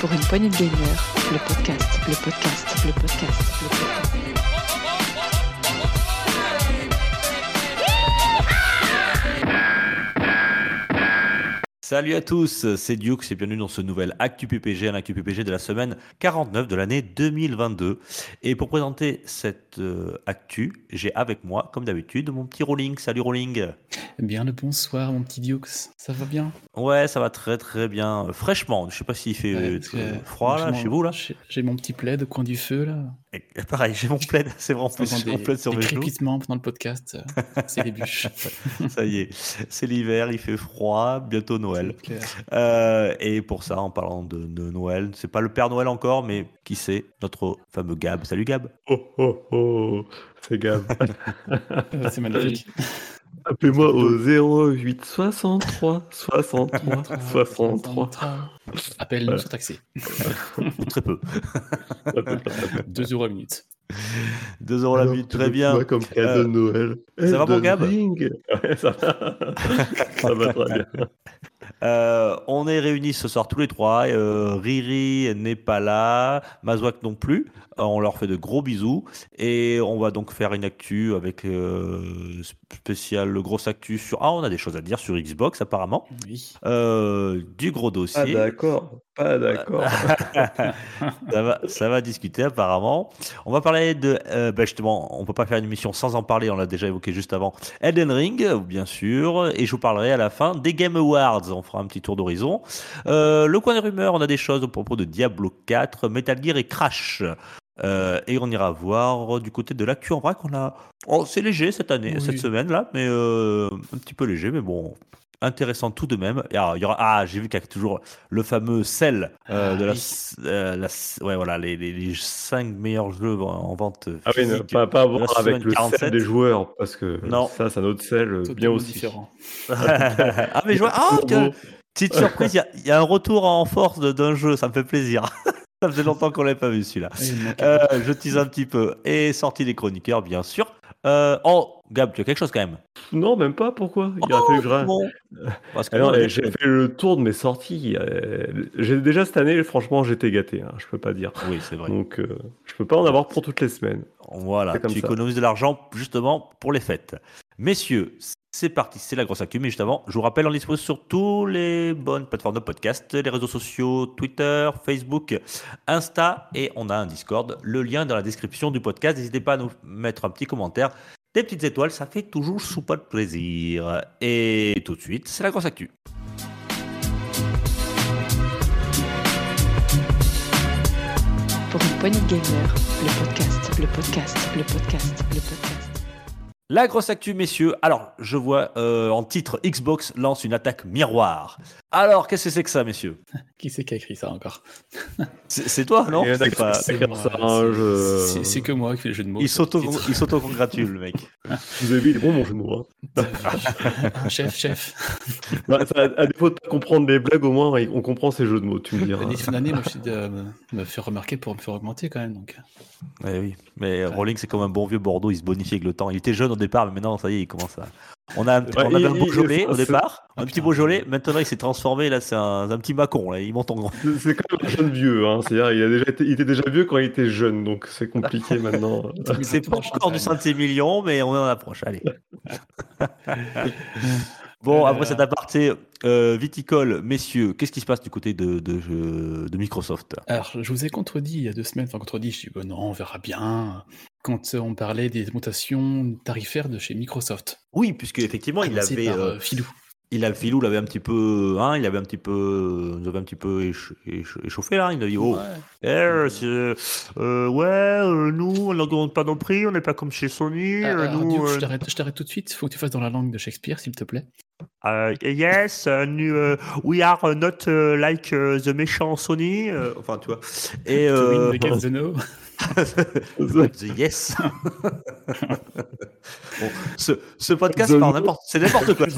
Pour une poignée de gamer, le podcast, le podcast, le podcast, le podcast. Salut à tous, c'est Duke, et bienvenue dans ce nouvel Actu PPG, un Actu PPG de la semaine 49 de l'année 2022. Et pour présenter cette euh, Actu, j'ai avec moi, comme d'habitude, mon petit Rolling. Salut Rolling Bien le bonsoir, mon petit Duke, ça va bien? Ouais, ça va très très bien. Fraîchement, je sais pas s'il fait Ouais, euh, froid là, chez vous là. j'ai- J'ai mon petit plaid au coin du feu là. Et pareil, j'ai mon plaid, c'est vrai en plus, j'ai mon des, plaid sur des mes genoux. crépitements pendant le podcast. euh, C'est les bûches. Ça y est, c'est l'hiver, il fait froid, bientôt Noël. Euh, et pour ça, en parlant de, de Noël, c'est pas le Père Noël encore, mais qui c'est Notre fameux Gab. Salut Gab Oh oh oh, c'est Gab. C'est magnifique. Appelez-moi au 08 63 63 63. Appel non surtaxé. Très peu. 2 euros la minute. 2 euros la minute, très bien. comme cadeau Euh, de Noël. ça va, mon Gab Ring Ouais, ça va. ça va très bien. Euh, on est réunis ce soir tous les trois. Euh, Riri n'est pas là, Mazouak non plus. Euh, on leur fait de gros bisous. Et on va donc faire une actu avec euh, spécial, le gros actu sur. Ah, on a des choses à dire sur Xbox apparemment. Oui. Euh, du gros Ah dossier. d'accord, pas d'accord. ça, va, ça va discuter apparemment. On va parler de, euh, bah, justement, on peut pas faire une émission sans en parler, on l'a déjà évoqué juste avant. Elden Ring, bien sûr, et je vous parlerai à la fin des Game Awards. On fera un petit tour d'horizon. Euh, le coin des rumeurs, on a des choses au propos de Diablo 4, Metal Gear et Crash. Euh, et on ira voir du côté de l'actu en vrac. On a, oh, c'est léger cette année, Oui. cette semaine là, mais euh, un petit peu léger, mais bon. Intéressant tout de même. Et alors, il y aura, ah, j'ai vu qu'il y a toujours le fameux sel euh, Ah, de la, oui. euh, la- ouais, voilà, les, les, les 5 meilleurs jeux en, en vente Ah oui, physique pas, pas voir avec le 47. sel des joueurs, parce que Non. ça, c'est un autre sel euh, bien aussi. différent. ah, mais je vois, ah, que- petite surprise, il y a- il y, a un retour en force d'un jeu, ça me fait plaisir. ça faisait longtemps qu'on l'avait pas vu celui-là. Euh, je tease un petit peu. Et sortie des chroniqueurs, bien sûr. Euh, oh, Gab, tu as quelque chose quand même Non, même pas, pourquoi? Il aurait fallu que Bon. Parce que a eh, j'ai fait le tour de mes sorties. euh, j'ai déjà cette année, franchement, j'étais gâté. hein, je peux pas dire. Oui, c'est vrai. Donc, euh, je peux pas en avoir pour toutes les semaines. Voilà, tu ça. économises de l'argent justement pour les fêtes. Messieurs, c'est parti, c'est la grosse actu. Mais juste avant, je vous rappelle, on dispose sur tous les bonnes plateformes de podcast, les réseaux sociaux, Twitter, Facebook, Insta, et on a un Discord. Le lien est dans la description du podcast. N'hésitez pas à nous mettre un petit commentaire, des petites étoiles, ça fait toujours de plaisir. Et tout de suite, c'est la grosse actu. Pour une poignée de gamer, le podcast, le podcast, le podcast, le podcast. La grosse actu, messieurs. Alors, je vois euh, en titre Xbox lance une attaque miroir. Alors, qu'est-ce que c'est que ça, messieurs? Qui c'est qui a écrit ça encore? C'est toi, non? C'est je- que moi qui fais le jeu de mots. Il s'auto-congratule, le mec. Vous avez vu, il est bon mon jeu de mots. hein. Chef, chef. Ça, à défaut de pas comprendre les blagues, au moins on comprend ces jeux de mots, tu me diras. L'année fin d'année, moi, je suis de me, me faire remarquer pour me faire augmenter quand même. Donc. Ouais, oui, mais Rolling, c'est comme un bon vieux Bordeaux, il se bonifie avec le temps. Il était jeune au départ, mais maintenant, ça y est, il commence à. On, a un, on Ouais, avait il- un il- Beaujolais au départ, Ah, un petit putain. Beaujolais. Maintenant, il s'est transformé, là, c'est un, un petit Macon, là, il monte en grand. C'est- quand même un jeune vieux, hein. c'est-à-dire il, a déjà été- il était déjà vieux quand il était jeune, donc c'est compliqué maintenant. C'est pas encore du Saint-Émilion, mais on en approche, allez. bon, après cet aparté euh, viticole, messieurs, qu'est-ce qui se passe du côté de, de, de- de Microsoft? Alors, je vous ai contredit il y a deux semaines, enfin contredit, je dis, bon, non, on verra bien, quand euh, on parlait des mutations tarifaires de chez Microsoft. Oui, puisque effectivement, il avait. par, euh, euh, Filou. il a Philou l'avait un petit peu hein, il avait un petit peu nous avait un petit peu éch- éch- échauffé là il a dit oh Ouais. c'est, euh, ouais euh, nous on n'augmente pas nos prix on n'est pas comme chez Sony Ah, euh, nous euh, je t'arrête- tout de suite, faut que tu fasses dans la langue de Shakespeare, s'il te plaît. Euh, yes uh, euh, we are not uh, like uh, the méchant Sony euh, enfin tu vois et euh, the no. the yes bon, ce, ce podcast c'est n'importe quoi.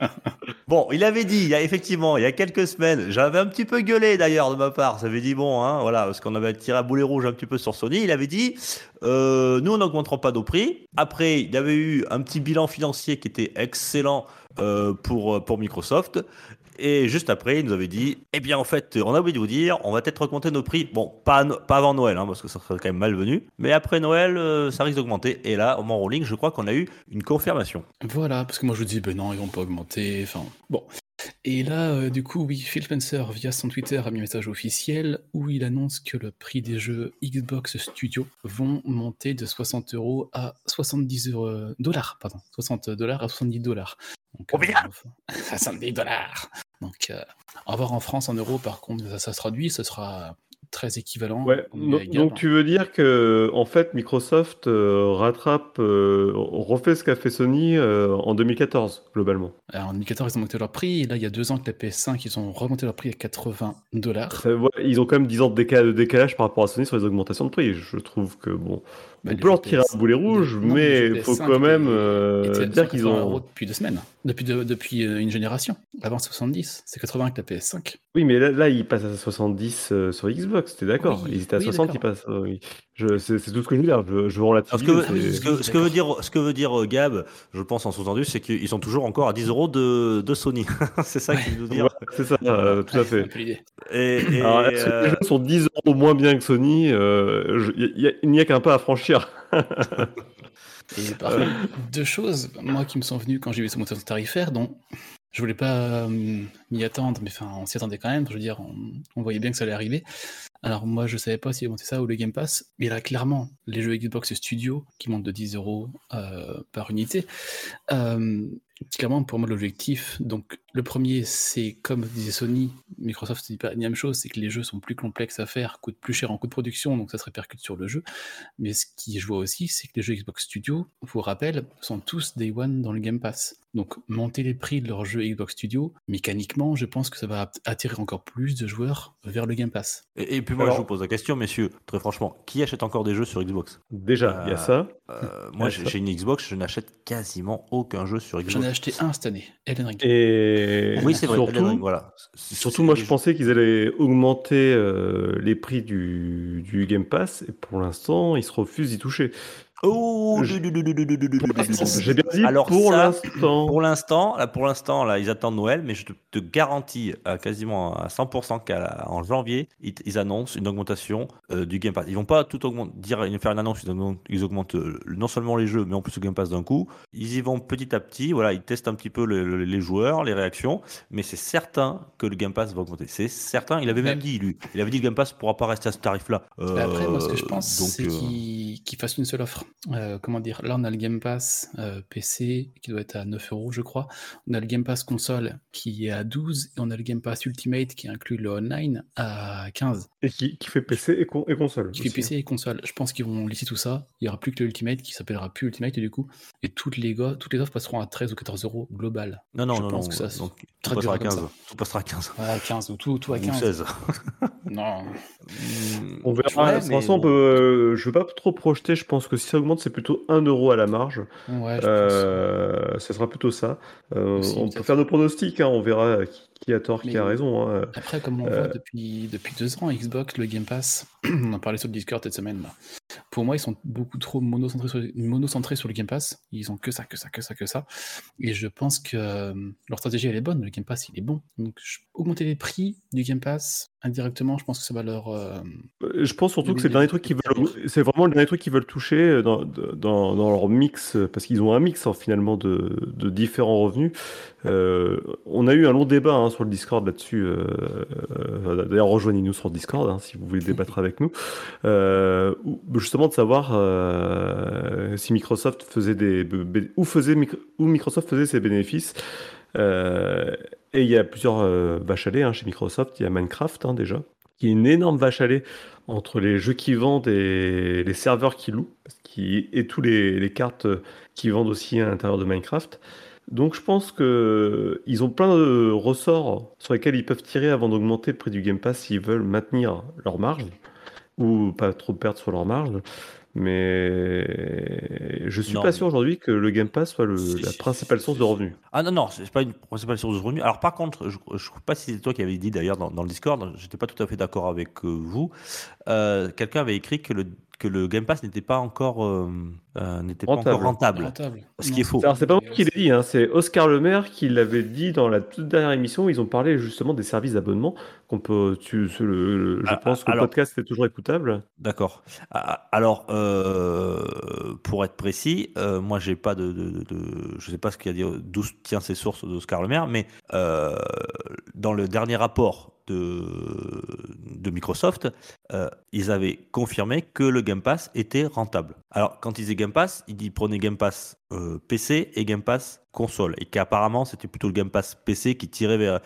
Bon, il avait dit, il y a effectivement, il y a quelques semaines, j'avais un petit peu gueulé d'ailleurs de ma part. Ça avait dit bon, hein, voilà, parce qu'on avait tiré à boulet rouge un petit peu sur Sony. Il avait dit, euh, nous on n'augmenterons pas nos prix. Après, il y avait eu un petit bilan financier qui était excellent euh, pour pour Microsoft. Et juste après, il nous avait dit, eh bien en fait, on a oublié de vous dire, on va peut-être augmenter nos prix. Bon, pas, pas avant Noël, hein, parce que ça serait quand même malvenu. Mais après Noël, euh, ça risque d'augmenter. Et là, au moment rolling, je crois qu'on a eu une confirmation. Voilà, parce que moi je vous dis, ben non, ils vont pas augmenter. Enfin, bon. Et là, euh, du coup, oui, Phil Spencer, via son Twitter, a mis un message officiel où il annonce que le prix des jeux Xbox Studio vont monter de 60 euros à 70 dollars, pardon, 60 dollars à 70 dollars. Combien? 70 dollars donc, euh, à voir en France, en euros, par contre, ça, ça se traduit, ce sera très équivalent. Ouais, donc, donc tu veux dire que en fait Microsoft euh, rattrape, euh, refait ce qu'a fait Sony euh, en 2014 globalement. Alors, en 2014 ils ont monté leur prix, et là il y a deux ans que la PS5 ils ont remonté leur prix à 80 dollars. Ils ont quand même 10 ans de, de décalage par rapport à Sony sur les augmentations de prix. Je trouve que bon, bah, on peut leur tirer un boulet rouge, mais il faut quand même dire qu'ils ont depuis deux semaines, depuis depuis une génération. Avant 70, c'est 80 avec la PS5. Oui, mais là, là ils passent à 70 sur Xbox, t'es d'accord? Ils étaient à 60, ils passent. oui. C'est tout ce que je veux dire. Je, je relativise. Ce que, ce, que, ce, que, veut dire, ce que veut dire Gab, je pense en sous-entendu, c'est qu'ils sont toujours encore à 10 euros de, de Sony. c'est ça qu'il veut dire. Ouais, c'est ça, euh, tout à fait. Et, et, Alors, que les jeux sont 10 euros moins bien que Sony euh, Il n'y a, qu'un pas à franchir. et par contre, deux choses, moi qui me sont venues quand j'ai vu ce montant tarifaire, dont je voulais pas euh, m'y attendre, mais enfin, on s'y attendait quand même. Je veux dire, on, voyait bien que ça allait arriver. Alors moi, je savais pas si monter ça ou le Game Pass, mais là, clairement, les jeux Xbox Studio qui montent de 10 euros euh, par unité, euh, clairement, pour moi, l'objectif, donc le premier, c'est comme disait Sony, Microsoft dit pas la même chose, c'est que les jeux sont plus complexes à faire, coûtent plus cher en coût de production, donc ça se répercute sur le jeu. Mais ce qui je vois aussi, c'est que les jeux Xbox Studio, je vous rappelle, sont tous Day One dans le Game Pass. Donc monter les prix de leurs jeux Xbox Studio, mécaniquement, je pense que ça va attirer encore plus de joueurs vers le Game Pass. Et, et puis moi, Alors, je vous pose la question, messieurs, très franchement, qui achète encore des jeux sur Xbox? Déjà, il euh, y a ça. Euh, moi, j'ai une Xbox, je n'achète quasiment aucun jeu sur Xbox. J'en ai acheté un cette année, Elden Ring. Et oui, c'est vrai. Surtout, voilà. surtout moi, je pensais qu'ils allaient augmenter euh, les prix du, du Game Pass, et pour l'instant, ils se refusent d'y toucher. Oh, j'ai bien dit Alors pour l'instant. Pour l'instant, là, pour l'instant, là, ils attendent Noël, mais je te, te garantis à quasiment à 100% qu'en janvier, ils, ils, annoncent une augmentation euh, du Game Pass. Ils vont pas tout augmenter, dire, faire une annonce, ils augmentent, ils augmentent euh, non seulement les jeux, mais en plus le Game Pass d'un coup. Ils y vont petit à petit, voilà, ils testent un petit peu le, le, les joueurs, les réactions, mais c'est certain que le Game Pass va augmenter. C'est certain. Il avait même dit, lui, il avait dit le Game Pass pourra pas rester à ce tarif-là. Euh, Après, moi, ce que je pense, c'est qu'ils qu fassent une seule offre. Euh, comment dire, là on a le Game Pass euh, PC qui doit être à 9 euros je crois, on a le Game Pass console qui est à 12 et on a le Game Pass Ultimate qui inclut le online à 15. Et qui, qui fait PC et, con et console. Qui aussi. fait PC et console. Je pense qu'ils vont lisser tout ça, il n'y aura plus que le Ultimate qui s'appellera plus Ultimate et du coup, et toutes les, go toutes les offres passeront à 13 ou 14 euros global. Non, non, je non, pense non, que ça donc, tout passera à 15. Ça. Tout passera à 15. Ouais, à 15 ou tout, tout à 15. Ou 16. non. On verra. De toute façon, on peut, euh, je ne veux pas trop projeter. Je pense que si ça augmente, c'est plutôt 1 euro à la marge. Ouais, euh, ça sera plutôt ça. Euh, on peut faire nos pronostics. Hein, on verra qui, qui, a tort, Mais qui a raison. Hein. Après, comme on voit depuis, depuis deux ans, Xbox, le Game Pass, on en parlait sur le Discord cette semaine. Là. Pour moi, ils sont beaucoup trop monocentrés sur, monocentrés sur le Game Pass. Ils ont que ça, que ça, que ça, que ça. Et je pense que euh, leur stratégie, elle est bonne. Le Game Pass, il est bon. Donc, augmenter les prix du Game Pass indirectement, je pense que ça va leur. Euh, je pense surtout que c'est le dernier truc qu'ils veulent. C'est vraiment le dernier truc qu'ils veulent toucher dans, dans, dans, leur mix, parce qu'ils ont un mix hein, finalement de, de, différents revenus. Euh, on a eu un long débat hein, sur le Discord là-dessus. Euh, D'ailleurs, rejoignez-nous sur le Discord hein, si vous voulez débattre avec nous. justement, de savoir si Microsoft faisait des. Où, faisait, où Microsoft faisait ses bénéfices. Euh, et il y a plusieurs euh, vaches à lait hein, chez Microsoft. Il y a Minecraft hein, déjà, qui est une énorme vache à lait entre les jeux qui vendent et les serveurs qui louent, et tous les, cartes qui vendent aussi à l'intérieur de Minecraft. Donc je pense qu'ils ont plein de ressorts sur lesquels ils peuvent tirer avant d'augmenter le prix du Game Pass s'ils veulent maintenir leur marge ou pas trop perdre sur leur marge. Mais je suis Non, pas sûr aujourd'hui que le Game Pass soit le- la principale source de revenus. Ah non, non, c'est pas une principale source de revenus. Alors par contre, je ne sais pas si c'est toi qui avais dit d'ailleurs dans, dans le Discord, j'étais pas tout à fait d'accord avec euh, vous. Euh, Quelqu'un avait écrit que le, que le Game Pass n'était pas encore, euh, euh, n'était pas Rentable. encore rentable. Rentable. Ce qui est faux. Alors c'est pas moi qui l'ai dit, hein, c'est Oscar Le Maire qui l'avait dit dans la toute dernière émission. Ils ont parlé justement des services d'abonnement qu'on peut. Tu, ce- le- le- je Ah, pense que alors- le podcast est toujours écoutable. D'accord. Ah, Alors, euh, pour être précis, euh, moi, j'ai pas de, de, de- de- je sais pas ce qu'il a dit, d'où tient ces sources d'Oscar Le Maire, mais euh, dans le dernier rapport de, Microsoft, euh, ils avaient confirmé que le Game Pass était rentable. Alors, quand ils disaient Game Pass, ils prenaient Game Pass euh, PC et Game Pass console, et qu'apparemment, c'était plutôt le Game Pass PC qui tirait vers,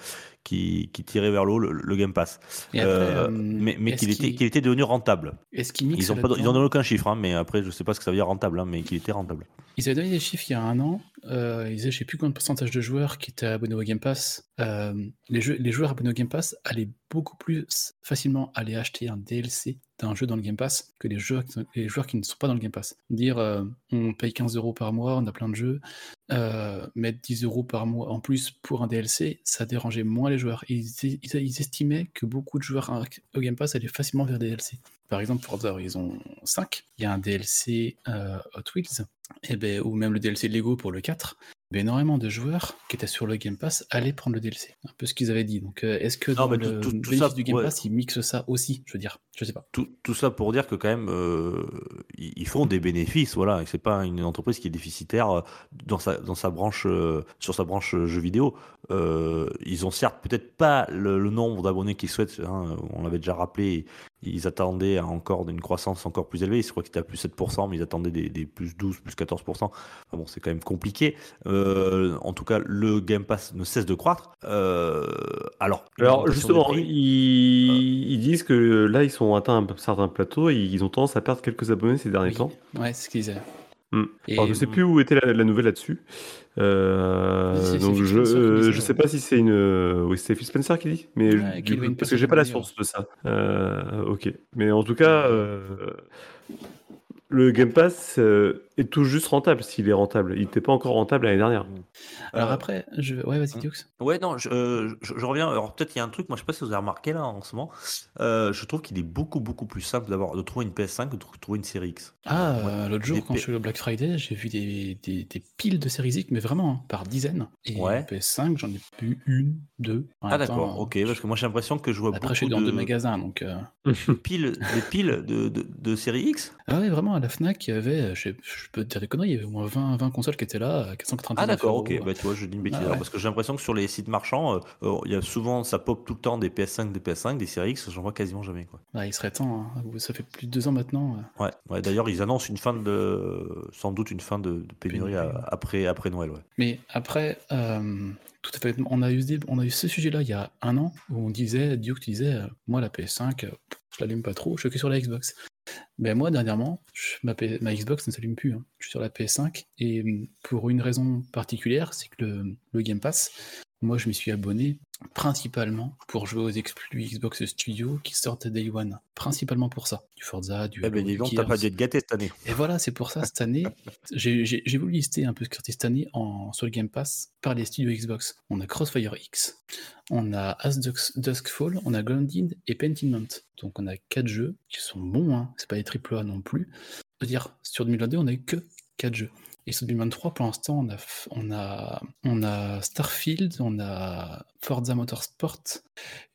qui, qui tirait vers le haut le, le Game Pass. Après, Euh, euh, mais mais qu'il était, qu'il- qu'il était devenu rentable. Est-ce qu'ils Ils ont pas, là-dedans ils en donnent aucun chiffre, hein, mais après je sais pas ce que ça veut dire rentable, hein, mais qu'il était rentable. Ils avaient donné des chiffres il y a un an. Euh, ils disaient, je sais plus combien de pourcentage de joueurs qui étaient abonnés au Game Pass. Les, jeux, les joueurs abonnés au Game Pass allaient beaucoup plus facilement aller acheter un DLC d'un jeu dans le Game Pass que les joueurs, qui ne sont pas dans le Game Pass. Dire, euh, on paye 15 euros par mois, on a plein de jeux. euh, mettre 10 euros par mois en plus pour un DLC, ça dérangeait moins les joueurs. Ils, ils- estimaient que beaucoup de joueurs au Game Pass allaient facilement vers des DLC. Par exemple, Forza Horizon 5, il y a un DLC euh, Hot Wheels, et ben, ou même le DLC Lego pour le 4. Énormément de joueurs qui étaient sur le Game Pass allaient prendre le DLC. Un peu ce qu'ils avaient dit. Donc, euh, est-ce que dans mais le tout- ça, du Game ouais. Pass, ils mixent ça aussi Je veux dire, je sais pas. Tout, tout ça pour dire que quand même, euh, ils ils font des bénéfices, voilà, et c'est pas une entreprise qui est déficitaire euh, dans sa, dans sa branche, euh, sur sa branche jeux vidéo. Euh, ils ont certes peut-être pas le, le nombre d'abonnés qu'ils souhaitent, hein, on l'avait déjà rappelé, ils attendaient à encore une croissance encore plus élevée, je crois qu'ils étaient à plus 7%, mais ils attendaient des, des plus 12, plus 14%. Enfin bon, c'est quand même compliqué. Euh, en tout cas, le Game Pass ne cesse de croître. Euh, alors, Alors justement, prix, ils, ils disent que là ils sont atteints un certain plateau et ils ont tendance à perdre quelques abonnés ces derniers Oui. temps. Ouais, c'est ce qu'ils disaient. Hmm. Alors, je sais plus où était la, la nouvelle là-dessus. Euh, donc je, qui euh, sais pas si c'est une. euh, Oui, c'est Phil Spencer qui dit, mais Ouais, du parce que j'ai pas la source de ça. Euh, ok, mais en tout cas, euh, le Game Pass euh, est tout juste rentable s'il est rentable. Il n'était pas encore rentable l'année dernière. Alors Euh, après, je... ouais, vas-y, Hmm. Diox. Ouais, non, je, euh, je, je reviens. Alors, peut-être il y a un truc, moi, je sais pas si vous avez remarqué là en ce moment. Euh, je trouve qu'il est beaucoup, beaucoup plus simple d'avoir de trouver une PS5 que de trouver une série X. Ah, Ouais. l'autre jour, Des quand P- je suis au Black Friday, j'ai vu des, des, des piles de séries X, mais vraiment, hein, par dizaines. Et Ouais. PS5, j'en ai vu une, deux. Ah, d'accord, ok, parce que moi j'ai l'impression que je vois Après, je suis beaucoup dans de deux magasins, donc. euh, piles, des piles de, de, de série X? Ah ouais, vraiment, à la Fnac, il y avait, je, je peux te dire des conneries, il y avait au moins 20, 20 consoles qui étaient là, à 499 Ah, d'accord, ok, bah tu vois, je dis une bêtise. Ah, ouais. parce que j'ai l'impression que sur les sites marchands, euh, euh, il y a souvent, ça pop tout le temps des PS5, des PS5, des série X, j'en vois quasiment jamais. Quoi. Bah, il serait temps, hein. ça fait plus de deux ans maintenant. euh. Ouais, ouais d'ailleurs, ils annoncent une fin de. sans doute une fin de, de pénurie Pénurie, à- ouais. après, après Noël, ouais. Mais après, euh, tout à fait, on a eu, on a eu ce sujet-là il y a un an où on disait, Duke tu disais, euh, moi la PS5, euh, je l'allume pas trop, je suis que sur la Xbox. Mais moi, dernièrement, je- ma, P- ma Xbox ne s'allume plus. hein. Je suis sur la PS5 et hum, pour une raison particulière, c'est que le, le Game Pass, moi je m'y suis abonné principalement pour jouer aux exclus Xbox Studio qui sortent Day One. Principalement pour ça. Du Forza, du Eh ben, dis donc, t'as pas dû être gâté cette année. Et voilà, c'est pour ça, cette année, j'ai voulu lister un peu ce qui sortait cette année en, sur le Game Pass par les studios Xbox. On a Crossfire X, on a As Dusk, Dusk Fall, on a Grounded et Pentiment. Donc on a quatre jeux qui sont bons, hein. c'est pas des triple A non plus. Je veux dire, sur 2022, on a eu que quatre jeux. Et sur 2023, pour l'instant, on a, on, a, on a Starfield, on a Forza Motorsport,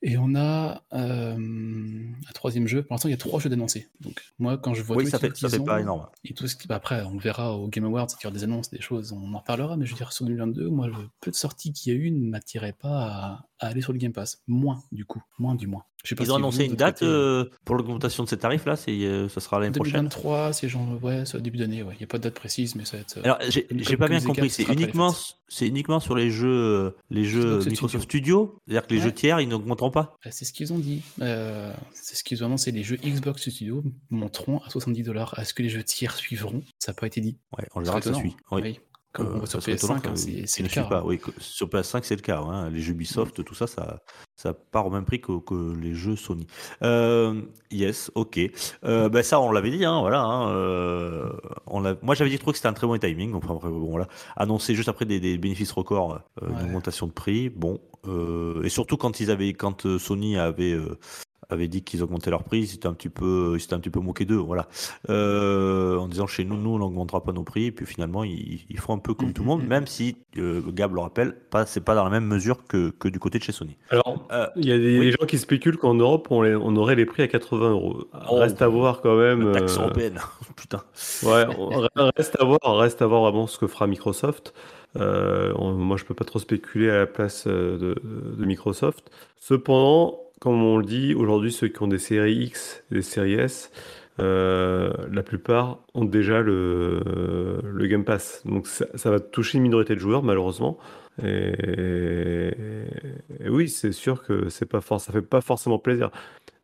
et on a euh, un troisième jeu. Pour l'instant, il y a trois jeux d'annoncés. Donc, moi, quand je vois Oui, ça fait, ça fait ont, pas énorme. et tout ce qui... bah, après, on verra au Game Awards qu'il y aura des annonces, des choses, on en reparlera, mais je veux dire, sur 2022, moi, le peu de sorties qu'il y a eu ne m'attirait pas à, à aller sur le Game Pass. Moins, du coup. Moins du moins. Je sais pas Ils ont si annoncé vous, une date euh, pour l'augmentation de ces tarifs là, c'est, euh, ça sera l'année prochaine. 2023, c'est genre, ouais, c'est au début d'année, ouais. Il n'y a pas de date précise, mais ça va être. euh, Alors, j'ai pas bien compris. C'est uniquement, fêtes. c'est uniquement sur les jeux, les jeux Microsoft Studio. C'est-à-dire que les Ouais. jeux tiers, ils n'augmenteront pas? Bah, c'est ce qu'ils ont dit. Euh, c'est ce qu'ils ont annoncé. Les jeux Xbox Studio monteront à 70 dollars. Est-ce que les jeux tiers suivront Ça n'a pas été dit. Ouais, on verra que ça suit. Oui. Comme sur ça serait étonnant PS5, hein, c'est- le cas. pas. hein. Oui, sur PS5, c'est le cas. hein. Les jeux Ubisoft, tout ça, ça, ça part au même prix que, que les jeux Sony. Euh, yes, ok. Euh, ben ça, on l'avait dit, hein, voilà. hein, euh, on moi, j'avais dit trop que c'était un très bon timing. Enfin, bon, voilà. Annoncé juste après des, des bénéfices records, euh, Ouais. une augmentation de prix. Bon, euh, et surtout quand ils avaient, quand euh, Sony avait avait dit qu'ils augmentaient leur prix, ils s'étaient un petit peu, s'étaient un petit peu moqués d'eux, voilà, Euh, en disant chez nous, nous, on n'augmentera pas nos prix, et puis finalement, ils, ils font un peu comme Mm, tout le monde, mm, mm. même si euh, Gab le rappelle, pas, c'est pas dans la même mesure que, que du côté de chez Sony. Alors, Euh, il y a des, oui. des gens qui spéculent qu'en Europe, on, les- on aurait les prix à 80 euros. Oh, reste à voir quand même. la taxe euh, européenne, putain. Ouais, on- reste à voir, reste à voir vraiment ce que fera Microsoft. Euh, on- moi, je peux pas trop spéculer à la place de, de Microsoft. Cependant, comme on le dit, aujourd'hui, ceux qui ont des séries X des séries S, euh, la plupart ont déjà le, Game Pass. Donc, ça, va toucher une minorité de joueurs, malheureusement. Et, oui, c'est sûr que c'est pas for- ça fait pas forcément plaisir.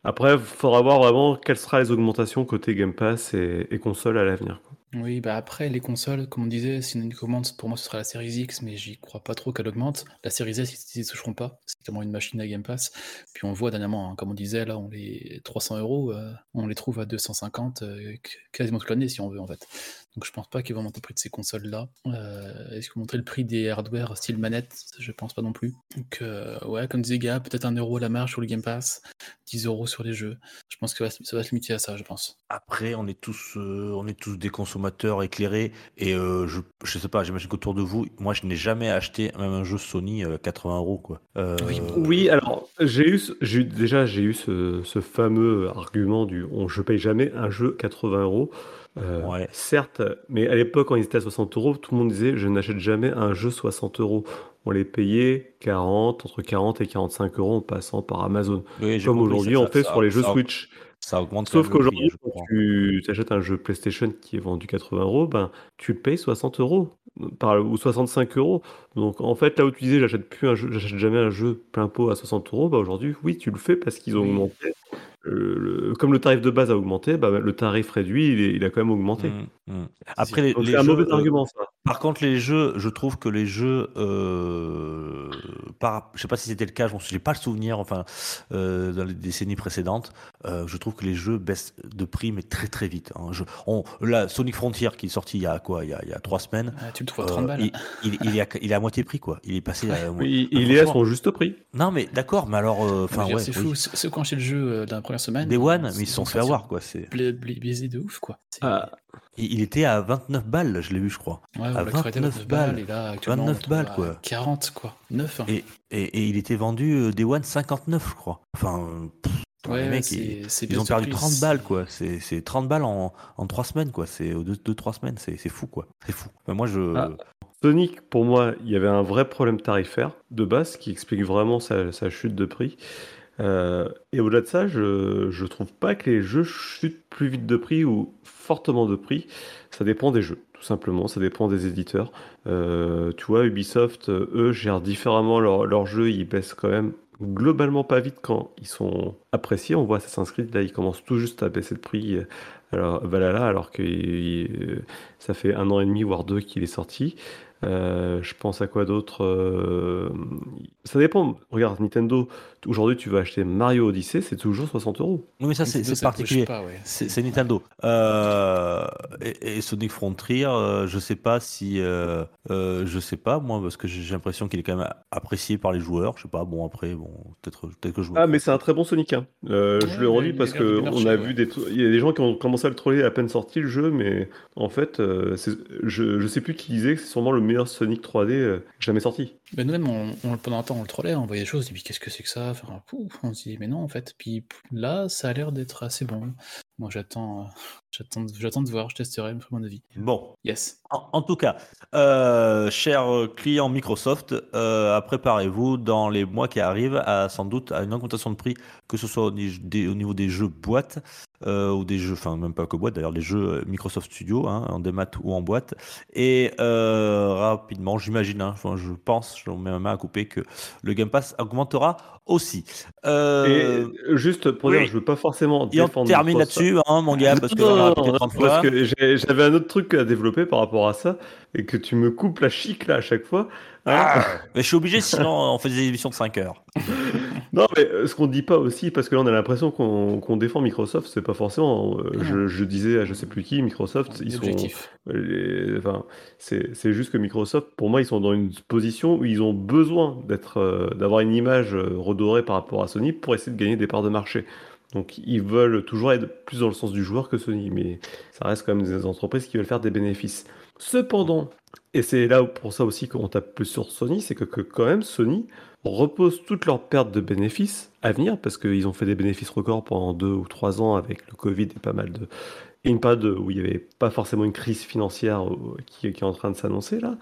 Après, il faudra voir vraiment quelles seront les augmentations côté Game Pass et console à l'avenir. Oui, bah après, les consoles, comme on disait, si une commande, pour moi, ce sera la série X, mais j'y crois pas trop qu'elle augmente. La série S, ils ne toucheront pas. C'est tellement une machine à Game Pass. Puis on voit dernièrement, hein, comme on disait, là, on les 300 euros, euh, on les trouve à 250 euh, qu- quasiment toute l'année, si on veut, en fait. Donc je pense pas qu'ils vont monter le prix de ces consoles-là. Euh, Est-ce qu'ils vont monter le prix des hardware style manette? Je pense pas non plus. Donc, euh, ouais, comme disait Gab, peut-être un euro la marge sur le Game Pass, 10 euros sur les jeux. Je pense que ça va se- ça va se limiter à ça, je pense. Après, on est tous, euh, on est tous des consommateurs éclairés et euh, je, je sais pas, j'imagine qu'autour de vous, moi, je n'ai jamais acheté même un jeu Sony euh, 80 euros quoi. Euh, Oui. Oui, alors j'ai eu, ce- j'ai eu- déjà j'ai eu ce, ce fameux argument du on, je paye jamais un jeu 80 euros. Euh, Ouais. Certes, mais à l'époque quand il était à 60 euros, tout le monde disait je n'achète jamais un jeu 60 euros. On les payait 40, entre 40 et 45 euros en passant par Amazon. oui, Comme aujourd'hui on fait ça- sur les jeux ça- Switch. Ça augmente Sauf qu'aujourd'hui, quand tu achètes un jeu PlayStation qui est vendu 80 euros, ben, tu le payes 60 euros ou 65 euros. Donc en fait, là où tu disais j'achète plus un jeu, j'achète jamais un jeu plein pot à 60 euros, bah aujourd'hui, oui, tu le fais parce qu'ils ont augmenté. Le- comme le tarif de base a augmenté, bah, le tarif réduit, il, est- il a quand même augmenté. Mm, mm. Après, les, Donc les c'est un jeux, mauvais euh, argument, ça. Par contre, les jeux, je trouve que les jeux, euh, par, je sais pas si c'était le cas, je n'ai pas le souvenir, enfin, euh, dans les décennies précédentes, euh, je trouve que les jeux baissent de prix, mais très très vite. hein. Je- on, là, Sonic Frontier, qui est sorti il y a quoi, il y a, il y a trois semaines, Ah, tu le trouves à 30 balles. il, il, il est à, il est à moitié prix, quoi. Il est passé à. Oui, il est à son juste prix. Non, mais d'accord, mais alors, euh, enfin, ouais, c'est oui. fou. Ceux qui ont acheté le jeu euh, dans la première semaine. Day One, mais ils se sont fait avoir, quoi. C'est, Baisé de ouf, quoi. Ah, il, était à 29 balles, je l'ai vu, je crois. ouais, à on l'a créé à 29 balles. Et là, actuellement, 29 on le trouve balles, quoi. 40, quoi. 9. hein. Et, et, et il était vendu euh, Day One 59, je crois. Enfin, euh, pff, ouais, les ouais, mecs, c'est- ils, ont perdu surpris. 30 balles, quoi. C'est, c'est 30 balles en, en 3 semaines, quoi. C'est 2-3 semaines, c'est, c'est fou, quoi. C'est fou. Enfin, moi, je. Ah. Sonic, pour moi, il y avait un vrai problème tarifaire de base qui explique vraiment sa, sa chute de prix. Euh, et au-delà de ça, je, je trouve pas que les jeux chutent plus vite de prix ou fortement de prix. Ça dépend des jeux, tout simplement. Ça dépend des éditeurs. Euh, tu vois, Ubisoft, euh, eux, gèrent différemment leur- leurs jeux. Ils baissent quand même globalement pas vite quand ils sont appréciés. On voit Assassin's Creed, là, ils commencent tout juste à baisser de prix. Alors, Valhalla, alors que ça fait un an et demi, voire deux qu'il est sorti. Euh, je pense à quoi d'autre euh, Ça dépend. Regarde, Nintendo, aujourd'hui, tu vas acheter Mario Odyssey, c'est toujours 60 euros. Oui, mais ça, c'est, particulier. ouais. C'est, Nintendo. Euh, et, et Sonic Frontier, euh, je sais pas si. Euh, euh, je sais pas, moi, parce que j'ai l'impression qu'il est quand même apprécié par les joueurs. Je sais pas, bon, après, bon, peut-être, peut-être que je Ah, mais c'est un très bon Sonic. hein. Euh, Ouais, je le redis parce a l'air de que bien on marcher, a ouais. vu des. Il y a des gens qui ont commencé à le troller à peine sorti le jeu, mais en fait, euh, je, je sais plus qui disait que c'est sûrement le meilleur Sonic 3D euh, jamais sorti. Ben nous-mêmes, on, on- pendant un temps, on le trollait, on voyait des choses, et puis qu'est-ce que c'est que ça? Enfin, pouf, On se dit, mais non, en fait. Puis là, ça a l'air d'être assez bon. Moi, j'attends, euh, j'attends, j'attends de voir, je testerai, me ferai mon avis. Bon, Yes. En, en tout cas, euh, chers clients Microsoft, euh, préparez-vous dans les mois qui arrivent à sans doute à une augmentation de prix, que ce soit au, ni- des- au niveau des jeux boîte euh, ou des jeux, enfin même pas que boîte, d'ailleurs les jeux Microsoft Studio hein, en démat ou en boîte. Et euh, rapidement, j'imagine, hein, enfin, je pense, je mets ma main à couper que le Game Pass augmentera aussi. Euh, Et juste pour oui. dire, je veux pas forcément et on termine là-dessus, hein, mon gars, parce que Non, on non, l'a non, répété non, 30 parce fois. que j'ai- j'avais un autre truc à développer par rapport à ça. Et que tu me coupes la chic là à chaque fois. hein. Ah, mais je suis obligé, sinon on fait des émissions de 5 heures. Non, mais euh, ce qu'on dit pas aussi, parce que là on a l'impression qu'on défend Microsoft, c'est pas forcément. euh, je, je disais à je sais plus qui, Microsoft, ils sont. Objectif. les- enfin, c'est c'est juste que Microsoft, pour moi, ils sont dans une position où ils ont besoin d'être, euh, d'avoir une image redorée par rapport à Sony pour essayer de gagner des parts de marché. Donc ils veulent toujours être plus dans le sens du joueur que Sony, mais ça reste quand même des entreprises qui veulent faire des bénéfices. Cependant, et c'est là pour ça aussi qu'on tape plus sur Sony, c'est que, quand même Sony repose toutes leurs pertes de bénéfices à venir, parce qu'ils ont fait des bénéfices records pendant deux ou trois ans avec le Covid et pas mal de... Et où il n'y avait pas forcément une crise financière euh, qui, est en train de s'annoncer là.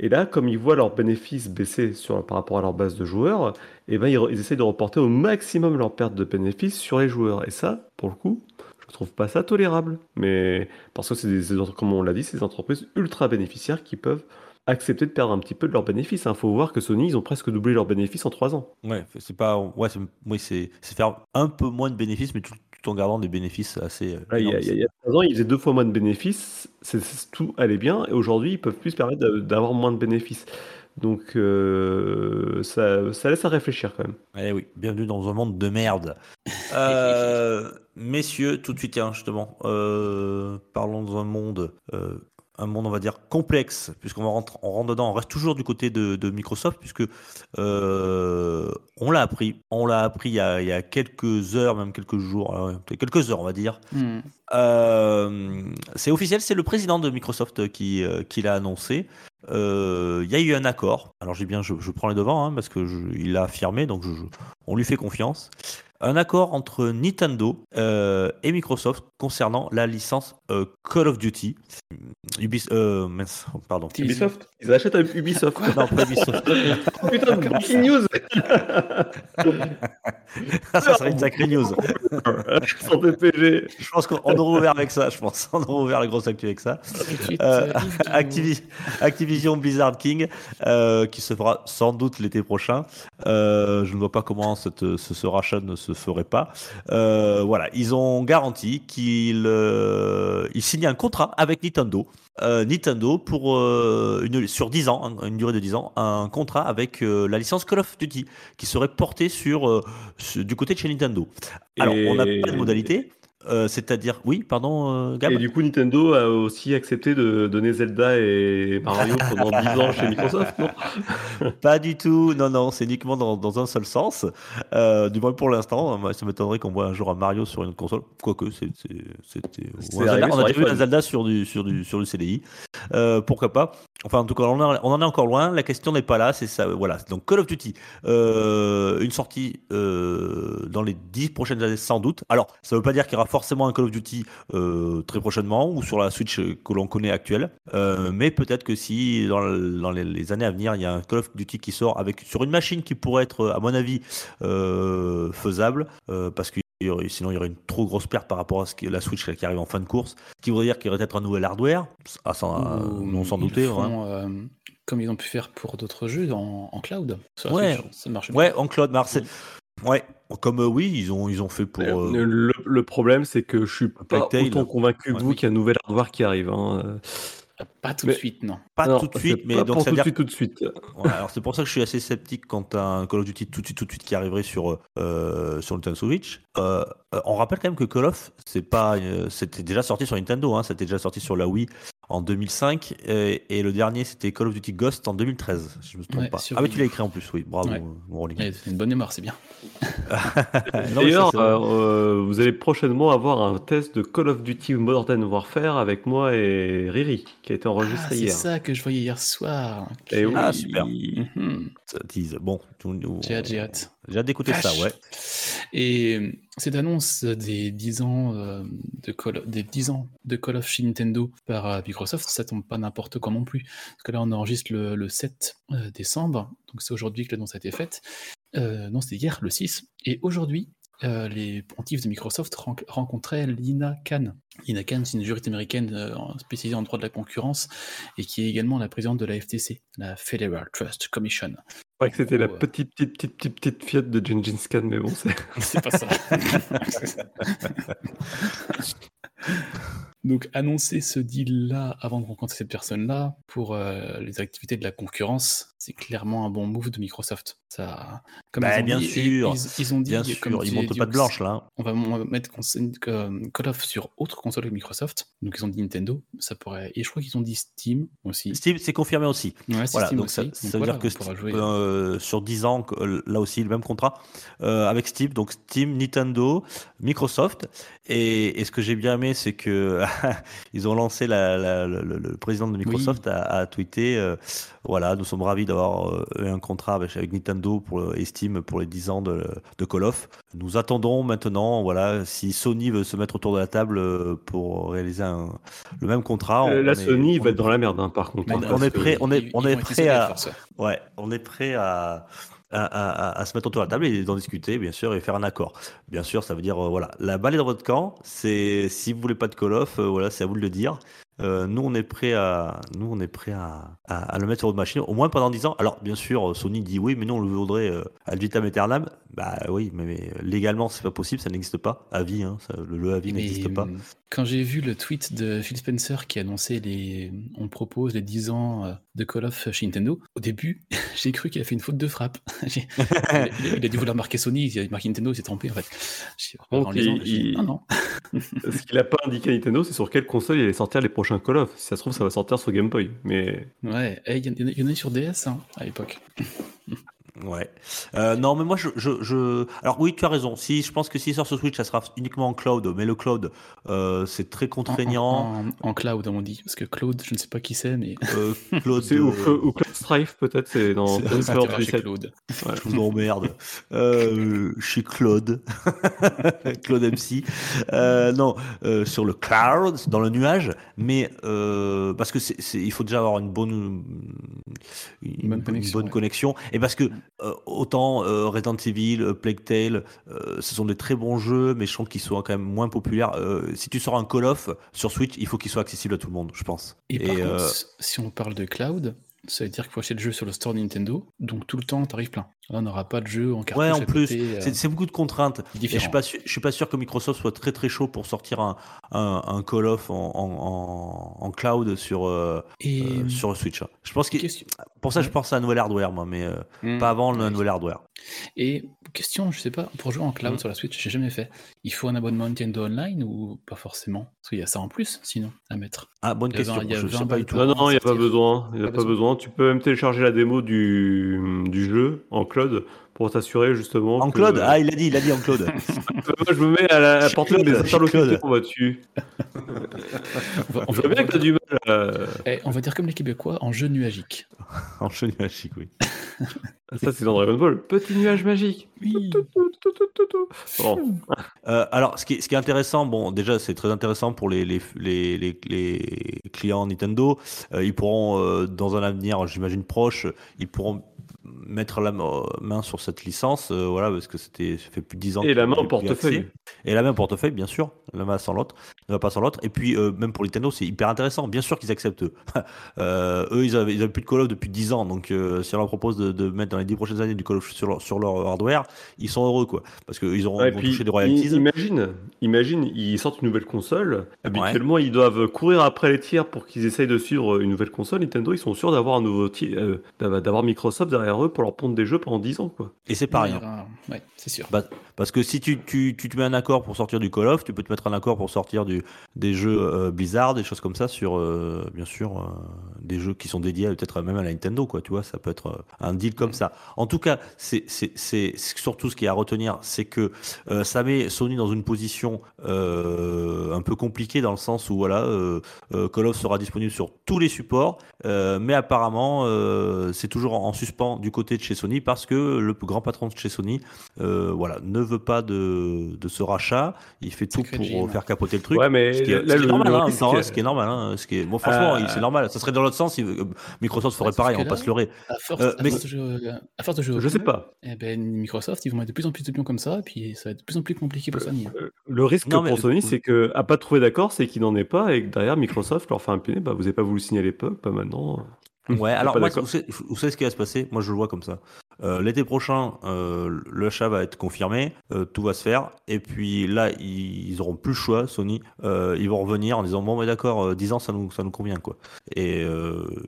Et là, comme ils voient leurs bénéfices baisser sur, par rapport à leur base de joueurs, eh ben, ils, ils essaient de reporter au maximum leurs pertes de bénéfices sur les joueurs. Et ça, pour le coup, je trouve pas ça tolérable. Mais parce que c'est des, comme on l'a dit, c'est des entreprises ultra bénéficiaires qui peuvent accepter de perdre un petit peu de leurs bénéfices. Il faut voir que Sony, ils ont presque doublé leurs bénéfices en 3 ans. Ouais, c'est pas. Ouais, c'est oui, c'est faire un peu moins de bénéfices, mais tout, tout en gardant des bénéfices assez. euh, Là, il y a, il y 3 ans, ils faisaient deux fois moins de bénéfices, c'est- tout allait bien, et aujourd'hui, ils peuvent plus se permettre d'a- d'avoir moins de bénéfices. Donc, euh, ça, ça laisse à réfléchir quand même. Eh oui, bienvenue dans un monde de merde. Euh, messieurs, tout de suite, tiens, justement, euh, parlons d'un monde, euh, un monde, on va dire, complexe, puisqu'on va rentrer, on rentre dedans, on reste toujours du côté de, de Microsoft, puisque euh, on l'a appris, on l'a appris il y, a, il y a quelques heures, même quelques jours, euh, quelques heures, on va dire. Hmm. Euh, c'est officiel, c'est le président de Microsoft qui, qui l'a annoncé. Euh, Il y a eu un accord. Alors j'ai bien, je, je prends les devants hein, parce que je- il l'a affirmé, donc je- on lui fait confiance. Un accord entre Nintendo euh, et Microsoft concernant la licence euh, Call of Duty. Ubis, euh, mince, pardon. Ubisoft Ils achètent à Ubisoft. Non, pas Ubisoft. Putain, breaking news ça serait une sacrée news. Sans PPG. Je pense qu'on aurait ouvert avec ça. Je pense on aurait ouvert la grosse actu avec ça. Activi- Activision Blizzard King, euh, qui se fera sans doute l'été prochain. Euh, je ne vois pas comment cette- ce, ce rachat ne se ferait pas. Euh, voilà, ils ont garanti qu'ils euh, ils signent un contrat avec Nintendo. Euh, Nintendo pour euh, une, sur 10 ans, hein, une durée de 10 ans, un contrat avec la licence Call of Duty qui serait portée sur, sur- du côté de chez Nintendo. Alors, on n'a pas de modalité, euh, c'est-à-dire, oui, pardon, euh, Gab Et du coup, Nintendo a aussi accepté de donner Zelda et Mario pendant 10 ans chez Microsoft, non? Pas du tout, non, non, c'est uniquement dans, dans un seul sens. Euh, du moins pour l'instant, moi, ça m'étonnerait qu'on voit un jour un Mario sur une console. Quoique, c'était. On a déjà vu un. Zelda sur du, sur du, sur du CDI. Euh, pourquoi pas Enfin, en tout cas, on en, est encore loin. La question n'est pas là. C'est ça. Voilà. Donc, Call of Duty, euh, une sortie euh, dans les 10 prochaines années, sans doute. Alors, ça ne veut pas dire qu'il y aura forcément un Call of Duty euh, très prochainement ou sur la Switch euh, que l'on connaît actuelle. Euh, mais peut-être que si dans, le- dans les, les années à venir, il y a un Call of Duty qui sort avec sur une machine qui pourrait être, à mon avis, euh, faisable, euh, parce que sinon il y aurait une trop grosse perte par rapport à ce que la Switch qui arrive en fin de course, ce qui voudrait dire qu'il y aurait peut-être un nouvel hardware, à s'en, à- Ou non sans douter. font, hein. euh, comme ils ont pu faire pour d'autres jeux en, en cloud. Ouais. Switch, ça marche bien. Ouais, en cloud, alors, c'est- ouais, comme euh, oui, ils ont, ils ont fait pour. euh, le, le problème, c'est que je suis pas autant convaincu que Ouais. vous qu'il y a un nouvel hardware qui arrive. hein. Pas tout Mais- de suite, non. pas non, tout de suite, mais pas donc pour ça tout dire suite, tout de suite. Ouais, alors c'est pour ça que je suis assez sceptique quant à un Call of Duty tout de suite, tout de suite qui arriverait sur euh, sur Nintendo Switch. Euh, on rappelle quand même que Call of, c'est pas, euh, c'était déjà sorti sur Nintendo, hein, c'était déjà sorti sur la Wii en 2005 et, et le dernier c'était Call of Duty Ghost en 2013. Si je me trompe Ouais, pas. Ah mais Wii. tu l'as écrit en plus, oui. Bravo, Ouais. euh, mon Rolling. C'est une bonne mémoire, c'est bien. D'ailleurs, c'est euh, euh, vous allez prochainement avoir un test de Call of Duty Modern Warfare avec moi et Riri, qui a été Ah, enregistré c'est hier. ça que je voyais hier soir. Eh oui. Ah, super. Ça tease. Bon, tout- J'ai hâte, j'ai hâte. J'ai hâte d'écouter ça, ouais. Et euh, cette annonce des 10 ans, euh, de Call, des 10 ans de Call of chez Nintendo par euh, Microsoft, ça tombe pas n'importe quand non plus. Parce que là, on enregistre le, le 7 euh, décembre, donc c'est aujourd'hui que l'annonce a été faite. Non, c'était hier, le 6. Et aujourd'hui, euh, les pontifs de Microsoft ren- rencontraient Lina Khan. Lina Khan, c'est une juriste américaine euh, spécialisée en droit de la concurrence et qui est également la présidente de la FTC, la Federal Trust Commission. Je croyais que c'était la Oh, petite, petite, petite, petite, petite fiette de Gengis Khan, mais bon, c'est. C'est pas ça. Donc annoncer ce deal-là avant de rencontrer cette personne-là pour euh, les activités de la concurrence, c'est clairement un bon move de Microsoft. Ça, comme Bah, ils ont bien dit- sûr, ils, ils ont dit, Bien comme sûr, ils montent pas de blanche là. hein. On va, mettre euh, Call of sur autre console que Microsoft. Donc ils ont dit Nintendo, ça pourrait. Et je crois qu'ils ont dit Steam aussi. Steam, c'est confirmé aussi. Ouais, Voilà, Steam donc aussi. ça, Donc ça veut dire que Steam, jouer. euh, sur 10 ans, euh, là aussi, le même contrat euh, avec Steam, donc Steam, Nintendo, Microsoft. Et, et ce que j'ai bien aimé, c'est que ils ont lancé la, la- le, le- le président de Microsoft a, a tweeté euh, voilà, nous sommes ravis d'avoir euh, eu un contrat avec, avec Nintendo pour, et Steam pour les 10 ans de, de Call of. Nous attendons maintenant, voilà, si Sony veut se mettre autour de la table euh, pour réaliser un- le même contrat. Euh, on la est- Sony on va être dans la merde, hein, par contre. on- hein, on est prêt, on est- on est prêt à-. Ouais, on est prêt à, à, à- à se mettre autour de la table et d'en discuter, bien sûr, et faire un accord. Bien sûr, ça veut dire, euh, voilà, la balle est dans votre camp. C'est si vous voulez pas de Call of, euh, voilà, c'est à vous de le dire. Euh, nous, on est prêt à, nous, on est prêt à, à, à le mettre sur votre machine, au moins pendant 10 ans. Alors, bien sûr, Sony dit oui, mais nous, on le voudrait euh, ad vitam aeternam. Bah oui, mais, mais légalement, c'est pas possible, ça n'existe pas. Avis, hein, ça- le, le avis Mais, n'existe pas. Quand j'ai vu le tweet de Phil Spencer qui annonçait les. On propose les 10 ans euh, de Call of chez Nintendo, au début, j'ai cru qu'il a fait une faute de frappe. Il, a, dû vouloir marquer Sony, il a marqué Nintendo, il s'est trompé en fait. Donc, en il- il- non, non. Ce qu'il a pas indiqué à Nintendo, c'est sur quelle console il allait sortir les prochains Call of. Si ça se trouve, ça va sortir sur Game Boy. Mais Ouais, eh, il y, en a- sur DS hein, à l'époque. Ouais. Euh, non, mais moi, je, je, je- Alors oui, tu as raison. Si, je pense que s'il sort sur Switch, ça sera uniquement en cloud. Mais le cloud, euh, c'est très En, contraignant. en- en cloud, on dit. Parce que Claude, je ne sais pas qui c'est, mais. Euh, Claude, c'est ou, ou Cloud Strife peut-être, c'est dans C'est Cloud ça Strife qui chez 17. Claude. Ouais. je vous emmerde. Euh, je suis Claude. Claude MC. Euh, non, euh, sur le cloud, dans le nuage. Mais euh, parce que c'est, c'est- il faut déjà avoir une bonne, une, bonne connexion, bonne ouais. connexion. Et parce que euh, autant euh, Resident Evil, euh, Plague Tale, euh, ce sont des très bons jeux, mais je trouve qu'ils sont quand même moins populaires. Si tu sors un Call of sur Switch, il faut qu'il soit accessible à tout le monde, je pense. Et, par euh, contre, si on parle de cloud, ça veut dire qu'il faut acheter le jeu sur le store Nintendo, donc tout le temps, t'arrives plein. On n'aura pas de jeu en cartouche Ouais, en plus, euh, c'est, beaucoup de contraintes. Et je suis pas sûr, je suis pas sûr que Microsoft soit très très chaud pour sortir un, un, un Call of en, en, en, en cloud sur euh, Et euh, sur Switch. Je pense que question... pour ça je pense à un nouvel hardware moi, mais euh, Hmm, pas avant le ouais. nouvel hardware. Et question, je sais pas, pour jouer en cloud Mhm. sur la Switch, j'ai jamais fait. Il faut un abonnement Nintendo Online ou pas forcément? Parce qu'il y a ça en plus, sinon, à mettre. Ah bonne question. il y a je sais pas du tout. Non, non, il n'y a pas besoin. Il n'y a Pas pas besoin. besoin. Tu peux même télécharger la démo du, du jeu en cloud pour t'assurer justement. En que- cloud Ah il a dit, il a dit en cloud. Moi, je me mets à la portée de mes Claude, chez interlocuteurs là-dessus. On va, on Je va- vois bien on que va- t'as du mal. à- eh, on va dire comme les Québécois, en jeu nuagique. en jeu nuagique, oui. Ça, c'est dans Dragon Ball. Petit nuage magique. Oui. Bon. Euh, alors, ce qui, est, ce qui est intéressant, bon, déjà, c'est très intéressant pour les, les, les, les, les clients Nintendo. Euh, ils pourront, euh, dans un avenir, j'imagine proche, ils pourront mettre la ma- main sur cette licence, euh, voilà, parce que c'était, ça fait plus de 10 ans. Et la main plus portefeuille. Et la main au portefeuille, bien sûr. La main sans l'autre, ne va pas sans l'autre. Et puis, euh, même pour Nintendo, c'est hyper intéressant. Bien sûr qu'ils acceptent. eux. Euh, eux, ils avaient, ils avaient plus de Call of depuis 10 ans. Donc, si on leur propose de, de mettre dans les 10 prochaines années du Call of sur leur, sur leur hardware, ils sont heureux, quoi. Parce qu'ils auront Ouais, puis, toucher des royalties. imagine, imagine, ils sortent une nouvelle console. Habituellement, ils doivent courir après les tiers pour qu'ils essayent de suivre une nouvelle console. Nintendo, ils sont sûrs d'avoir un nouveau d'avoir Microsoft derrière eux pour leur pondre des jeux pendant 10 ans, quoi. Et c'est pas rien. Ouais, c'est sûr. Bah, parce que si tu, tu, tu te mets un accord pour sortir du Call of, tu peux te mettre un accord pour sortir du, des jeux euh, Blizzard, des choses comme ça, sur, euh, bien sûr, euh, des jeux qui sont dédiés peut-être même à la Nintendo, quoi, tu vois, ça peut être euh, un deal comme ça. En tout cas, c'est surtout ce qui est à retenir, c'est que ça met Sony dans une position un peu compliquée dans le sens où, voilà, Call of sera disponible sur tous les supports, mais apparemment, c'est toujours en, en suspens du côté de chez Sony parce que le grand patron de chez Sony voilà, ne veut pas de, de ce rachat. Il fait tout pour Jim. faire capoter le truc. Ouais, mais ce qui est, là, ce qui est le- normal, le hein, ce qui est normal. hein, ce qui est... bon, franchement, Euh, c'est normal. Ça serait dans l'autre sens. si euh, Microsoft ferait pareil, on va pas là- se leurrer. À force, Euh, à mais- force de jouer, à force de jouer au Je sais pas. eh ben, Microsoft, ils vont mettre de plus en plus de pions comme ça, et puis ça va être de plus en plus compliqué pour Sony. hein. Euh, Le risque Non, pour Sony, c'est que à pas trouver d'accord, c'est qu'il n'en est pas et que derrière Microsoft leur fait un pied. Bah, vous avez pas voulu signer à l'époque, pas maintenant. Ouais, alors pas moi, d'accord. vous savez, vous savez ce qui va se passer? Moi, je le vois comme ça. Euh, L'été prochain, euh, le chat va être confirmé, euh, tout va se faire. Et puis là, ils, ils auront plus le choix, Sony. Euh, ils vont revenir en disant bon, mais d'accord, euh, 10 ans, ça nous, ça nous convient quoi. Et, et